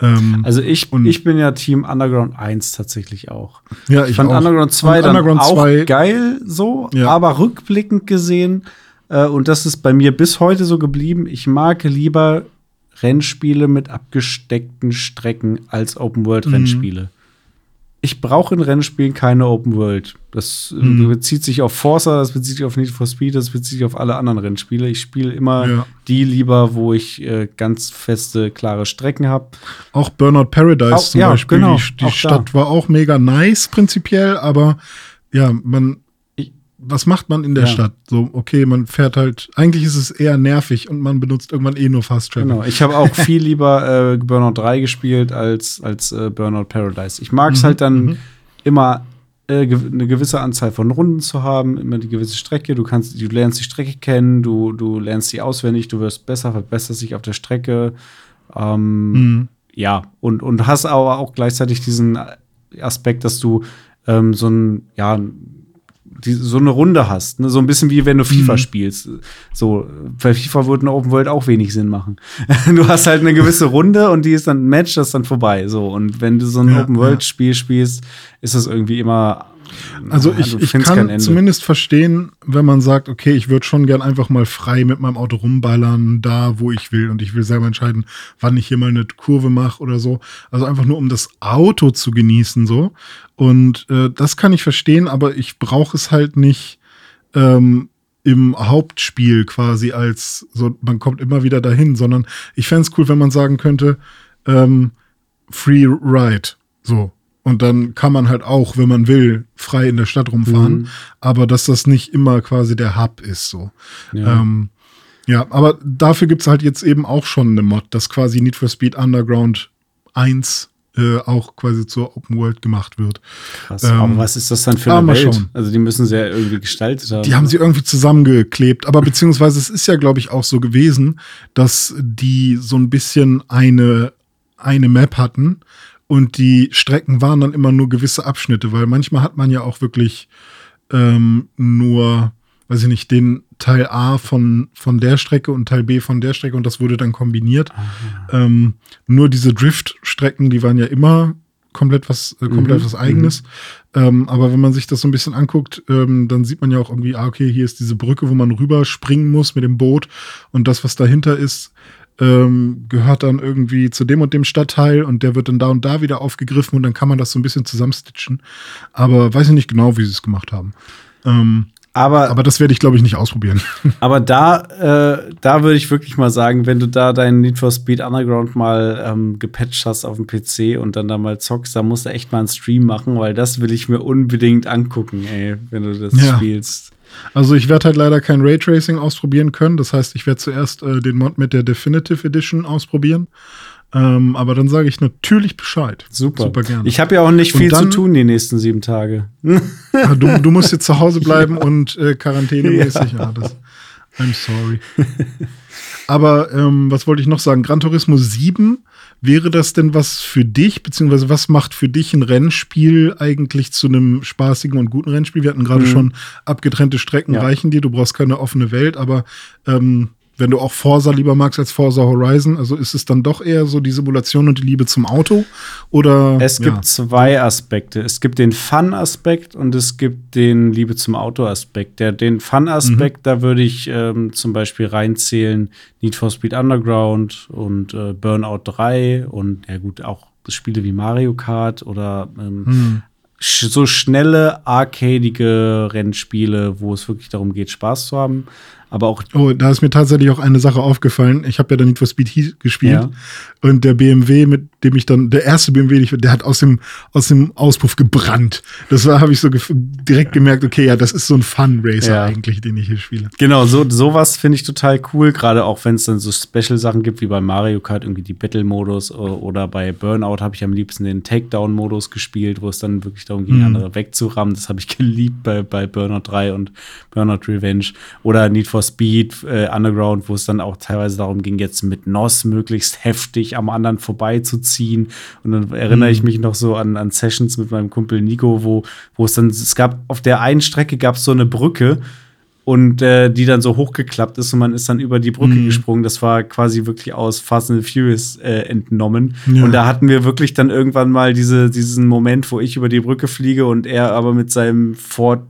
Ähm, Also ich, ich bin ja Team Underground 1 tatsächlich auch. ja, Ich fand auch. Underground 2 Und dann Underground auch 2 geil so, Ja. aber rückblickend gesehen, äh, und das ist bei mir bis heute so geblieben, ich mag lieber Rennspiele mit abgesteckten Strecken als Mhm. Ich brauche in Rennspielen keine Open World. Das äh, Mhm. bezieht sich auf Forza, das bezieht sich auf Need for Speed, das bezieht sich auf alle anderen Rennspiele. Ich spiele immer Ja. die lieber, wo ich äh, ganz feste, klare Strecken habe. Auch Burnout Paradise Auch- zum ja, Beispiel. genau, die die auch da. Stadt war auch mega nice prinzipiell, aber ja, man. Was macht man in der Ja. Stadt? So, okay, man fährt halt. Eigentlich ist es eher nervig und man benutzt irgendwann eh nur Fast Travel. Genau, ich habe auch viel lieber äh, Burnout 3 gespielt als, als äh, Burnout Paradise. Ich mag es Mhm, halt dann mhm. immer äh, eine gewisse Anzahl von Runden zu haben, immer die gewisse Strecke. Du kannst, du lernst die Strecke kennen, du, du lernst sie auswendig, du wirst besser, verbesserst dich auf der Strecke. Ähm, Mhm. ja, und, und hast aber auch gleichzeitig diesen Aspekt, dass du ähm, so ein, ja, die, so eine Runde hast. Ne? So ein bisschen wie wenn du FIFA Mhm. spielst. So, bei FIFA würde eine Open World auch wenig Sinn machen. du hast halt eine gewisse Runde und die ist dann ein Match, das ist dann vorbei. So, und wenn du so ein Ja, Open World-Spiel spielst, ist das irgendwie immer. Also ja, ich, ich kann zumindest verstehen, wenn man sagt, okay, ich würde schon gern einfach mal frei mit meinem Auto rumballern, da wo ich will und ich will selber entscheiden, wann ich hier mal eine Kurve mache oder so. Also einfach nur um das Auto zu genießen so. Und äh, das kann ich verstehen, aber ich brauche es halt nicht ähm, im Hauptspiel quasi als so, man kommt immer wieder dahin, sondern ich fände es cool, wenn man sagen könnte, ähm, Free Ride. So. Und dann kann man halt auch, wenn man will, frei in der Stadt rumfahren. Mhm. Aber dass das nicht immer quasi der Hub ist, so. Ja. Ähm, ja, aber dafür gibt es halt jetzt eben auch schon eine Mod, dass quasi Need for Speed Underground 1 äh, auch quasi zur Open World gemacht wird. Krass. ähm, aber was ist das dann für eine Welt? schauen. Also, die müssen sie ja irgendwie gestaltet haben. Die haben sie irgendwie zusammengeklebt. Aber beziehungsweise es ist ja, glaube ich, auch so gewesen, dass die so ein bisschen eine, eine Map hatten und die Strecken waren dann immer nur gewisse Abschnitte, weil manchmal hat man ja auch wirklich ähm, nur, weiß ich nicht, den Teil A von, von der Strecke und Teil B von der Strecke und das wurde dann kombiniert. Ähm, nur diese Drift-Strecken, die waren ja immer komplett was, äh, komplett Mhm, was Eigenes. Ähm, aber wenn man sich das so ein bisschen anguckt, ähm, dann sieht man ja auch irgendwie, ah, okay, hier ist diese Brücke, wo man rüber springen muss mit dem Boot und das, was dahinter ist, ähm, gehört dann irgendwie zu dem und dem Stadtteil und der wird dann da und da wieder aufgegriffen und dann kann man das so ein bisschen zusammenstitchen. Aber weiß ich nicht genau, wie sie es gemacht haben. Ähm, aber, aber das werde ich, glaube ich, nicht ausprobieren. Aber da, äh, da würde ich wirklich mal sagen, wenn du da deinen Need for Speed Underground mal ähm, gepatcht hast auf dem PC und dann da mal zockst, da musst du echt mal einen Stream machen, weil das will ich mir unbedingt angucken, ey, wenn du das Ja. spielst. Also ich werde halt leider kein Raytracing ausprobieren können. Das heißt, ich werde zuerst äh, den Mod mit der Definitive Edition ausprobieren. Ähm, aber dann sage ich natürlich Bescheid. Super. Super gerne. Ich habe ja auch nicht viel dann- zu tun die nächsten sieben Tage. Ah, du, du musst jetzt zu Hause bleiben und äh, quarantänemäßig. Ja. das, I'm sorry. Aber ähm, was wollte ich noch sagen? Gran Turismo 7, wäre das denn was für dich? Beziehungsweise was macht für dich ein Rennspiel eigentlich zu einem spaßigen und guten Rennspiel? Wir hatten gerade Mhm. schon abgetrennte Strecken Ja. reichen dir. Du brauchst keine offene Welt, aber ähm, wenn du auch Forza lieber magst als Forza Horizon, also ist es dann doch eher so die Simulation und die Liebe zum Auto? Oder? Es gibt ja. zwei Aspekte. Es gibt den Fun-Aspekt und es gibt den Liebe zum Auto-Aspekt. Den Fun-Aspekt, mhm. da würde ich ähm, zum Beispiel reinzählen Need for Speed Underground und äh, Burnout 3 und ja gut, auch Spiele wie Mario Kart oder ähm, mhm so schnelle, arcadige Rennspiele, wo es wirklich darum geht, Spaß zu haben aber auch. Oh, da ist mir tatsächlich auch eine Sache aufgefallen. Ich habe ja dann Need for Speed Heat gespielt ja. und der BMW, mit dem ich dann, der erste BMW, der hat aus dem, aus dem Auspuff gebrannt. Das war, habe ich so direkt gemerkt, okay, ja, das ist so ein Fun-Racer ja. eigentlich, den ich hier spiele. Genau, so sowas finde ich total cool, gerade auch wenn es dann so Special-Sachen gibt, wie bei Mario Kart, irgendwie die Battle-Modus oder bei Burnout habe ich am liebsten den Takedown-Modus gespielt, wo es dann wirklich darum ging, mhm. andere wegzurammen. Das habe ich geliebt bei, bei Burnout 3 und Burnout Revenge. Oder Need for for Speed äh, Underground, wo es dann auch teilweise darum ging, jetzt mit NOS möglichst heftig am anderen vorbeizuziehen. Und dann erinnere mhm. ich mich noch so an, an Sessions mit meinem Kumpel Nico, wo, wo es dann, es gab auf der einen Strecke gab es so eine Brücke und äh, die dann so hochgeklappt ist und man ist dann über die Brücke mhm. gesprungen. Das war quasi wirklich aus Fast and Furious äh, entnommen. Ja. Und da hatten wir wirklich dann irgendwann mal diese, diesen Moment, wo ich über die Brücke fliege und er aber mit seinem Ford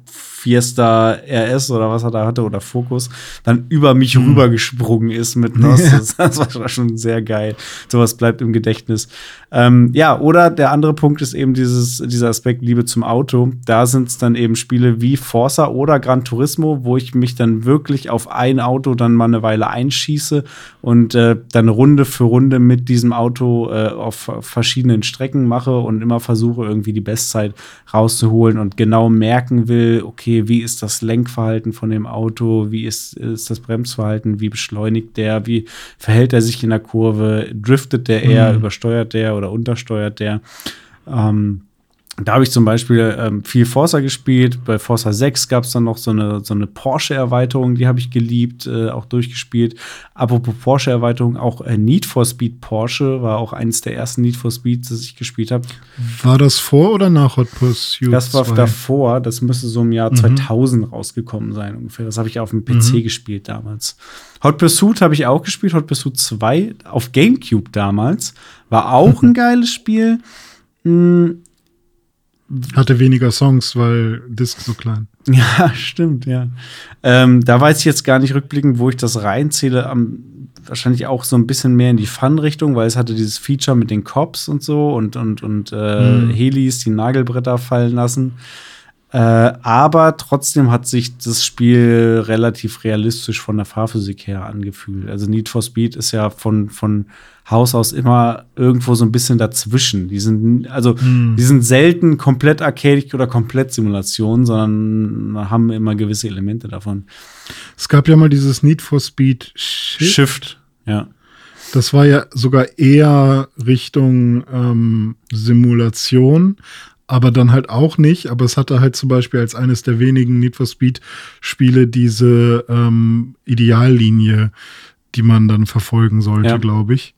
Fiesta RS oder was er da hatte oder Focus, dann über mich mhm. rübergesprungen ist mit NOS. Ja. Das, war schon sehr geil. Sowas bleibt im Gedächtnis. Ähm, ja, oder der andere Punkt ist eben dieses, dieser Aspekt Liebe zum Auto. Da sind es dann eben Spiele wie Forza oder Gran Turismo, wo ich mich dann wirklich auf ein Auto dann mal eine Weile einschieße und äh, dann Runde für Runde mit diesem Auto äh, auf verschiedenen Strecken mache und immer versuche, irgendwie die Bestzeit rauszuholen und genau merken will, okay, okay, wie ist das Lenkverhalten von dem Auto, wie ist, ist das Bremsverhalten, wie beschleunigt der, wie verhält er sich in der Kurve, driftet der eher, mhm. übersteuert der oder untersteuert der. Ähm, da habe ich zum Beispiel ähm, viel Forza gespielt. Bei Forza 6 gab es dann noch so eine, so eine Porsche-Erweiterung, die habe ich geliebt, äh, auch durchgespielt. Apropos Porsche-Erweiterung, auch äh, Need for Speed Porsche war auch eines der ersten Need for Speeds, das ich gespielt habe. War das vor oder nach Hot Pursuit? Das war 2? davor, das müsste so im Jahr mhm. 2000 rausgekommen sein ungefähr. Das habe ich auf dem PC mhm. gespielt damals. Hot Pursuit habe ich auch gespielt, Hot Pursuit 2 auf GameCube damals. War auch ein geiles Spiel. Hm, hatte weniger Songs, weil Disc so klein. Ja, stimmt, ja. Ähm, da weiß ich jetzt gar nicht rückblickend, wo ich das reinzähle. Am, wahrscheinlich auch so ein bisschen mehr in die Fun-Richtung, weil es hatte dieses Feature mit den Cops und so und, und, und äh, mhm. Helis, die Nagelbretter fallen lassen. Äh, aber trotzdem hat sich das Spiel relativ realistisch von der Fahrphysik her angefühlt. Also Need for Speed ist ja von, von Haus aus immer irgendwo so ein bisschen dazwischen. Die sind, also, hm. die sind selten komplett arcadic oder komplett Simulation, sondern haben immer gewisse Elemente davon. Es gab ja mal dieses Need for Speed Shift. Shift, ja. Das war ja sogar eher Richtung ähm, Simulation, aber dann halt auch nicht. Aber es hatte halt zum Beispiel als eines der wenigen Need for Speed Spiele diese ähm, Ideallinie die man dann verfolgen sollte, ja. glaube ich.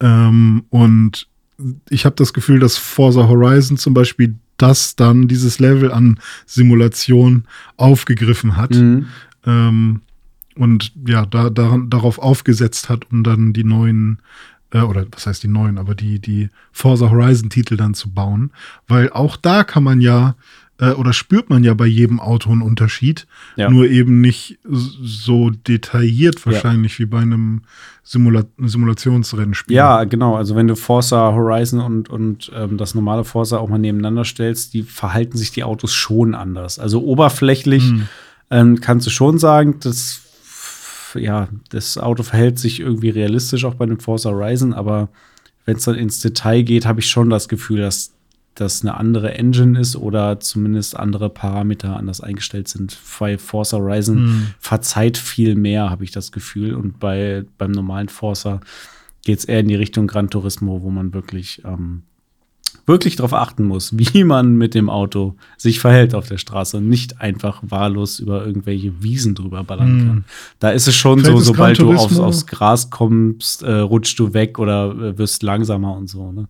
Ähm, und ich habe das Gefühl, dass Forza Horizon zum Beispiel das dann, dieses Level an Simulation aufgegriffen hat. Mhm. Ähm, und ja, da, daran, darauf aufgesetzt hat, um dann die neuen, äh, oder was heißt die neuen, aber die, die Forza Horizon-Titel dann zu bauen. Weil auch da kann man ja äh, oder spürt man ja bei jedem Auto einen Unterschied, ja. nur eben nicht so detailliert wahrscheinlich ja. wie bei einem Simula Simulationsrennspiel. Ja, genau. Also wenn du Forza Horizon und, und ähm, das normale Forza auch mal nebeneinander stellst, die verhalten sich die Autos schon anders. Also oberflächlich hm. ähm, kannst du schon sagen, dass ja, das Auto verhält sich irgendwie realistisch auch bei dem Forza Horizon, aber wenn es dann ins Detail geht, habe ich schon das Gefühl, dass das eine andere Engine ist oder zumindest andere Parameter anders eingestellt sind. Bei Forza Horizon hm. verzeiht viel mehr, habe ich das Gefühl. Und bei, beim normalen Forza geht es eher in die Richtung Gran Turismo, wo man wirklich, ähm, wirklich darauf achten muss, wie man mit dem Auto sich verhält auf der Straße und nicht einfach wahllos über irgendwelche Wiesen drüber ballern hm. kann. Da ist es schon Fällt so, sobald du aufs, aufs, Gras kommst, äh, rutschst du weg oder äh, wirst langsamer und so. Ne?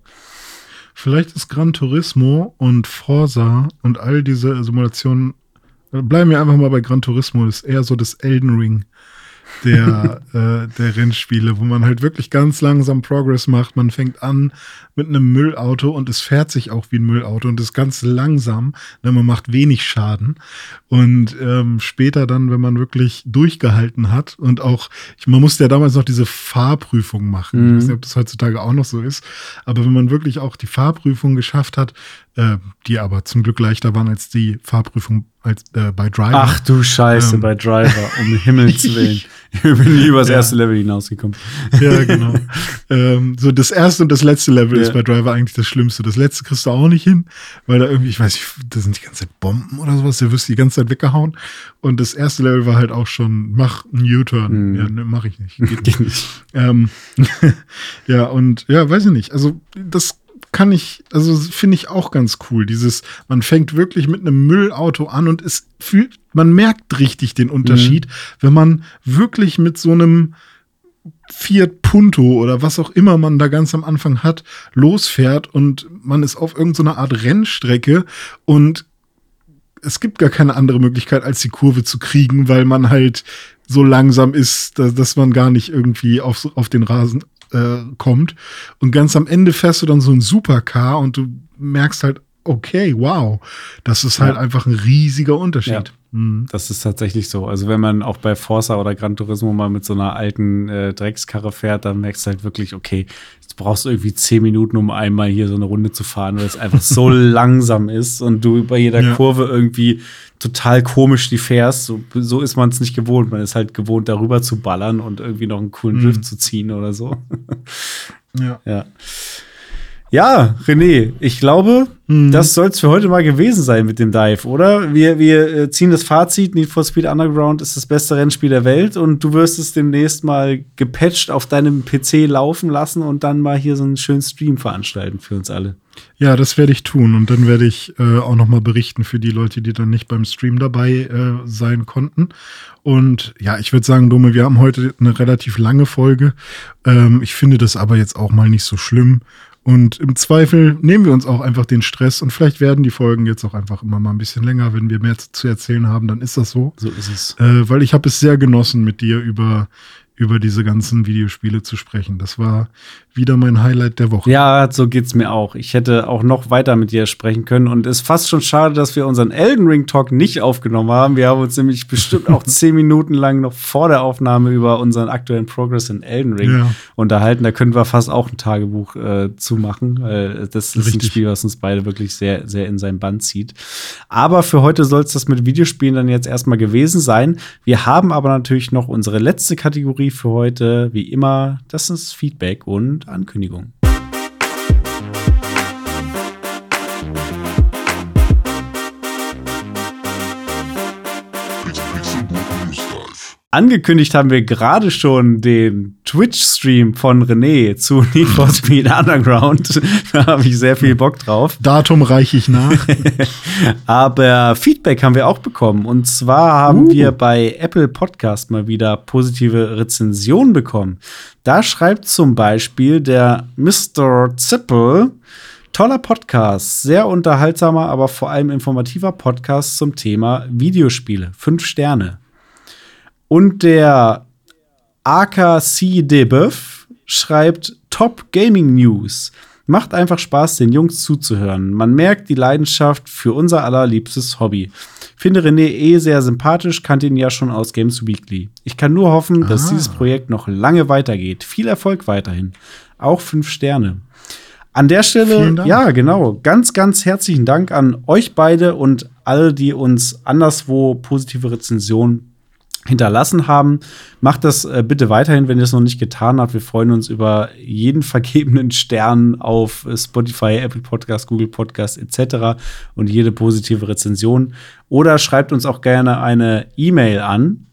Vielleicht ist Gran Turismo und Forza und all diese Simulationen, bleiben wir einfach mal bei Gran Turismo, ist eher so das Elden Ring der, äh, der Rennspiele, wo man halt wirklich ganz langsam Progress macht. Man fängt an mit einem Müllauto und es fährt sich auch wie ein Müllauto und ist ganz langsam. Ne, man macht wenig Schaden. Und ähm, später dann, wenn man wirklich durchgehalten hat und auch, ich, man musste ja damals noch diese Fahrprüfung machen. Mhm. Ich weiß nicht, ob das heutzutage auch noch so ist. Aber wenn man wirklich auch die Fahrprüfung geschafft hat, äh, die aber zum Glück leichter waren als die Fahrprüfung als, äh, bei Driver. Ach du Scheiße, ähm. bei Driver, um Himmels Willen. Ich bin nie übers ja. erste Level hinausgekommen. Ja, genau. ähm, so das erste und das letzte Level ja. ist bei Driver eigentlich das Schlimmste. Das letzte kriegst du auch nicht hin, weil da irgendwie, ich weiß nicht, da sind die ganze Zeit Bomben oder sowas, der wirst die ganze Zeit weggehauen. Und das erste Level war halt auch schon, mach einen U-Turn. Mhm. Ja, ne, mach ich nicht. Geht, Geht nicht. Ähm, ja, und ja, weiß ich nicht. Also das kann ich, also finde ich auch ganz cool. Dieses, man fängt wirklich mit einem Müllauto an und es fühlt, man merkt richtig den Unterschied, mhm. wenn man wirklich mit so einem Fiat Punto oder was auch immer man da ganz am Anfang hat, losfährt und man ist auf irgendeiner Art Rennstrecke und es gibt gar keine andere Möglichkeit, als die Kurve zu kriegen, weil man halt so langsam ist, dass, dass man gar nicht irgendwie auf, auf den Rasen äh, kommt. Und ganz am Ende fährst du dann so ein Supercar und du merkst halt, okay, wow, das ist halt einfach ein riesiger Unterschied. Ja. Mhm. Das ist tatsächlich so. Also wenn man auch bei Forza oder Gran Turismo mal mit so einer alten äh, Dreckskarre fährt, dann merkst du halt wirklich, okay, jetzt brauchst du irgendwie zehn Minuten, um einmal hier so eine Runde zu fahren, weil es einfach so langsam ist und du bei jeder ja. Kurve irgendwie total komisch die fährst. So, so ist man es nicht gewohnt. Man ist halt gewohnt, darüber zu ballern und irgendwie noch einen coolen mhm. Drift zu ziehen oder so. ja. ja. Ja, René, ich glaube, mhm. das soll es für heute mal gewesen sein mit dem Dive, oder? Wir, wir äh, ziehen das Fazit, Need for Speed Underground ist das beste Rennspiel der Welt und du wirst es demnächst mal gepatcht auf deinem PC laufen lassen und dann mal hier so einen schönen Stream veranstalten für uns alle. Ja, das werde ich tun und dann werde ich äh, auch noch mal berichten für die Leute, die dann nicht beim Stream dabei äh, sein konnten. Und ja, ich würde sagen, Dome, wir haben heute eine relativ lange Folge. Ähm, ich finde das aber jetzt auch mal nicht so schlimm. Und im Zweifel nehmen wir uns auch einfach den Stress und vielleicht werden die Folgen jetzt auch einfach immer mal ein bisschen länger. Wenn wir mehr zu erzählen haben, dann ist das so. So ist es. Äh, weil ich habe es sehr genossen, mit dir über über diese ganzen Videospiele zu sprechen. Das war wieder mein Highlight der Woche. Ja, so geht's mir auch. Ich hätte auch noch weiter mit dir sprechen können und es ist fast schon schade, dass wir unseren Elden Ring Talk nicht aufgenommen haben. Wir haben uns nämlich bestimmt auch zehn Minuten lang noch vor der Aufnahme über unseren aktuellen Progress in Elden Ring ja. unterhalten. Da können wir fast auch ein Tagebuch äh, zumachen. Äh, das ist Richtig. ein Spiel, was uns beide wirklich sehr, sehr in sein Band zieht. Aber für heute soll es das mit Videospielen dann jetzt erstmal gewesen sein. Wir haben aber natürlich noch unsere letzte Kategorie für heute, wie immer, das ist Feedback und Ankündigung. Angekündigt haben wir gerade schon den Twitch-Stream von René zu Need for Speed Underground. da habe ich sehr viel Bock drauf. Datum reiche ich nach. Aber Feedback haben wir auch bekommen. Und zwar haben uh. wir bei Apple Podcast mal wieder positive Rezensionen bekommen. Da schreibt zum Beispiel der Mr. Zippel, Toller Podcast, sehr unterhaltsamer, aber vor allem informativer Podcast zum Thema Videospiele. Fünf Sterne. Und der AKC Debeuf schreibt Top Gaming News. Macht einfach Spaß, den Jungs zuzuhören. Man merkt die Leidenschaft für unser allerliebstes Hobby. Finde René eh sehr sympathisch, kannte ihn ja schon aus Games Weekly. Ich kann nur hoffen, dass ah. dieses Projekt noch lange weitergeht. Viel Erfolg weiterhin. Auch fünf Sterne. An der Stelle, ja, genau, ganz, ganz herzlichen Dank an euch beide und alle, die uns anderswo positive Rezensionen hinterlassen haben. Macht das äh, bitte weiterhin, wenn ihr es noch nicht getan habt. Wir freuen uns über jeden vergebenen Stern auf Spotify, Apple Podcast, Google Podcast etc. und jede positive Rezension. Oder schreibt uns auch gerne eine E-Mail an.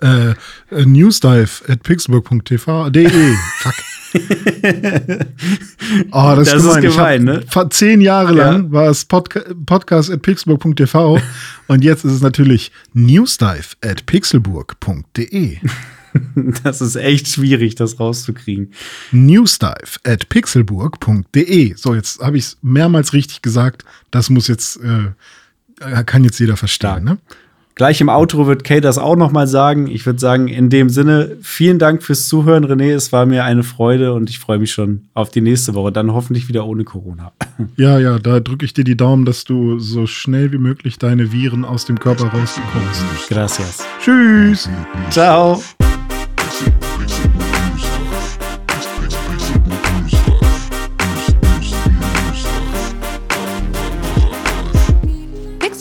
Äh, äh newsdive at pixelburg.tv.de. Fuck. Oh, das, das ist gemein, ne? Zehn Jahre lang ja. war es Podca podcast at pixelburg.tv und jetzt ist es natürlich newsdive at pixelburg.de. Das ist echt schwierig, das rauszukriegen. Newsdive at pixelburg.de. So, jetzt habe ich es mehrmals richtig gesagt. Das muss jetzt, äh, kann jetzt jeder verstehen, ne? Gleich im Outro wird Kay das auch noch mal sagen. Ich würde sagen, in dem Sinne, vielen Dank fürs Zuhören, René. Es war mir eine Freude und ich freue mich schon auf die nächste Woche. Dann hoffentlich wieder ohne Corona. Ja, ja, da drücke ich dir die Daumen, dass du so schnell wie möglich deine Viren aus dem Körper rausbekommst. Gracias. Tschüss. Ciao.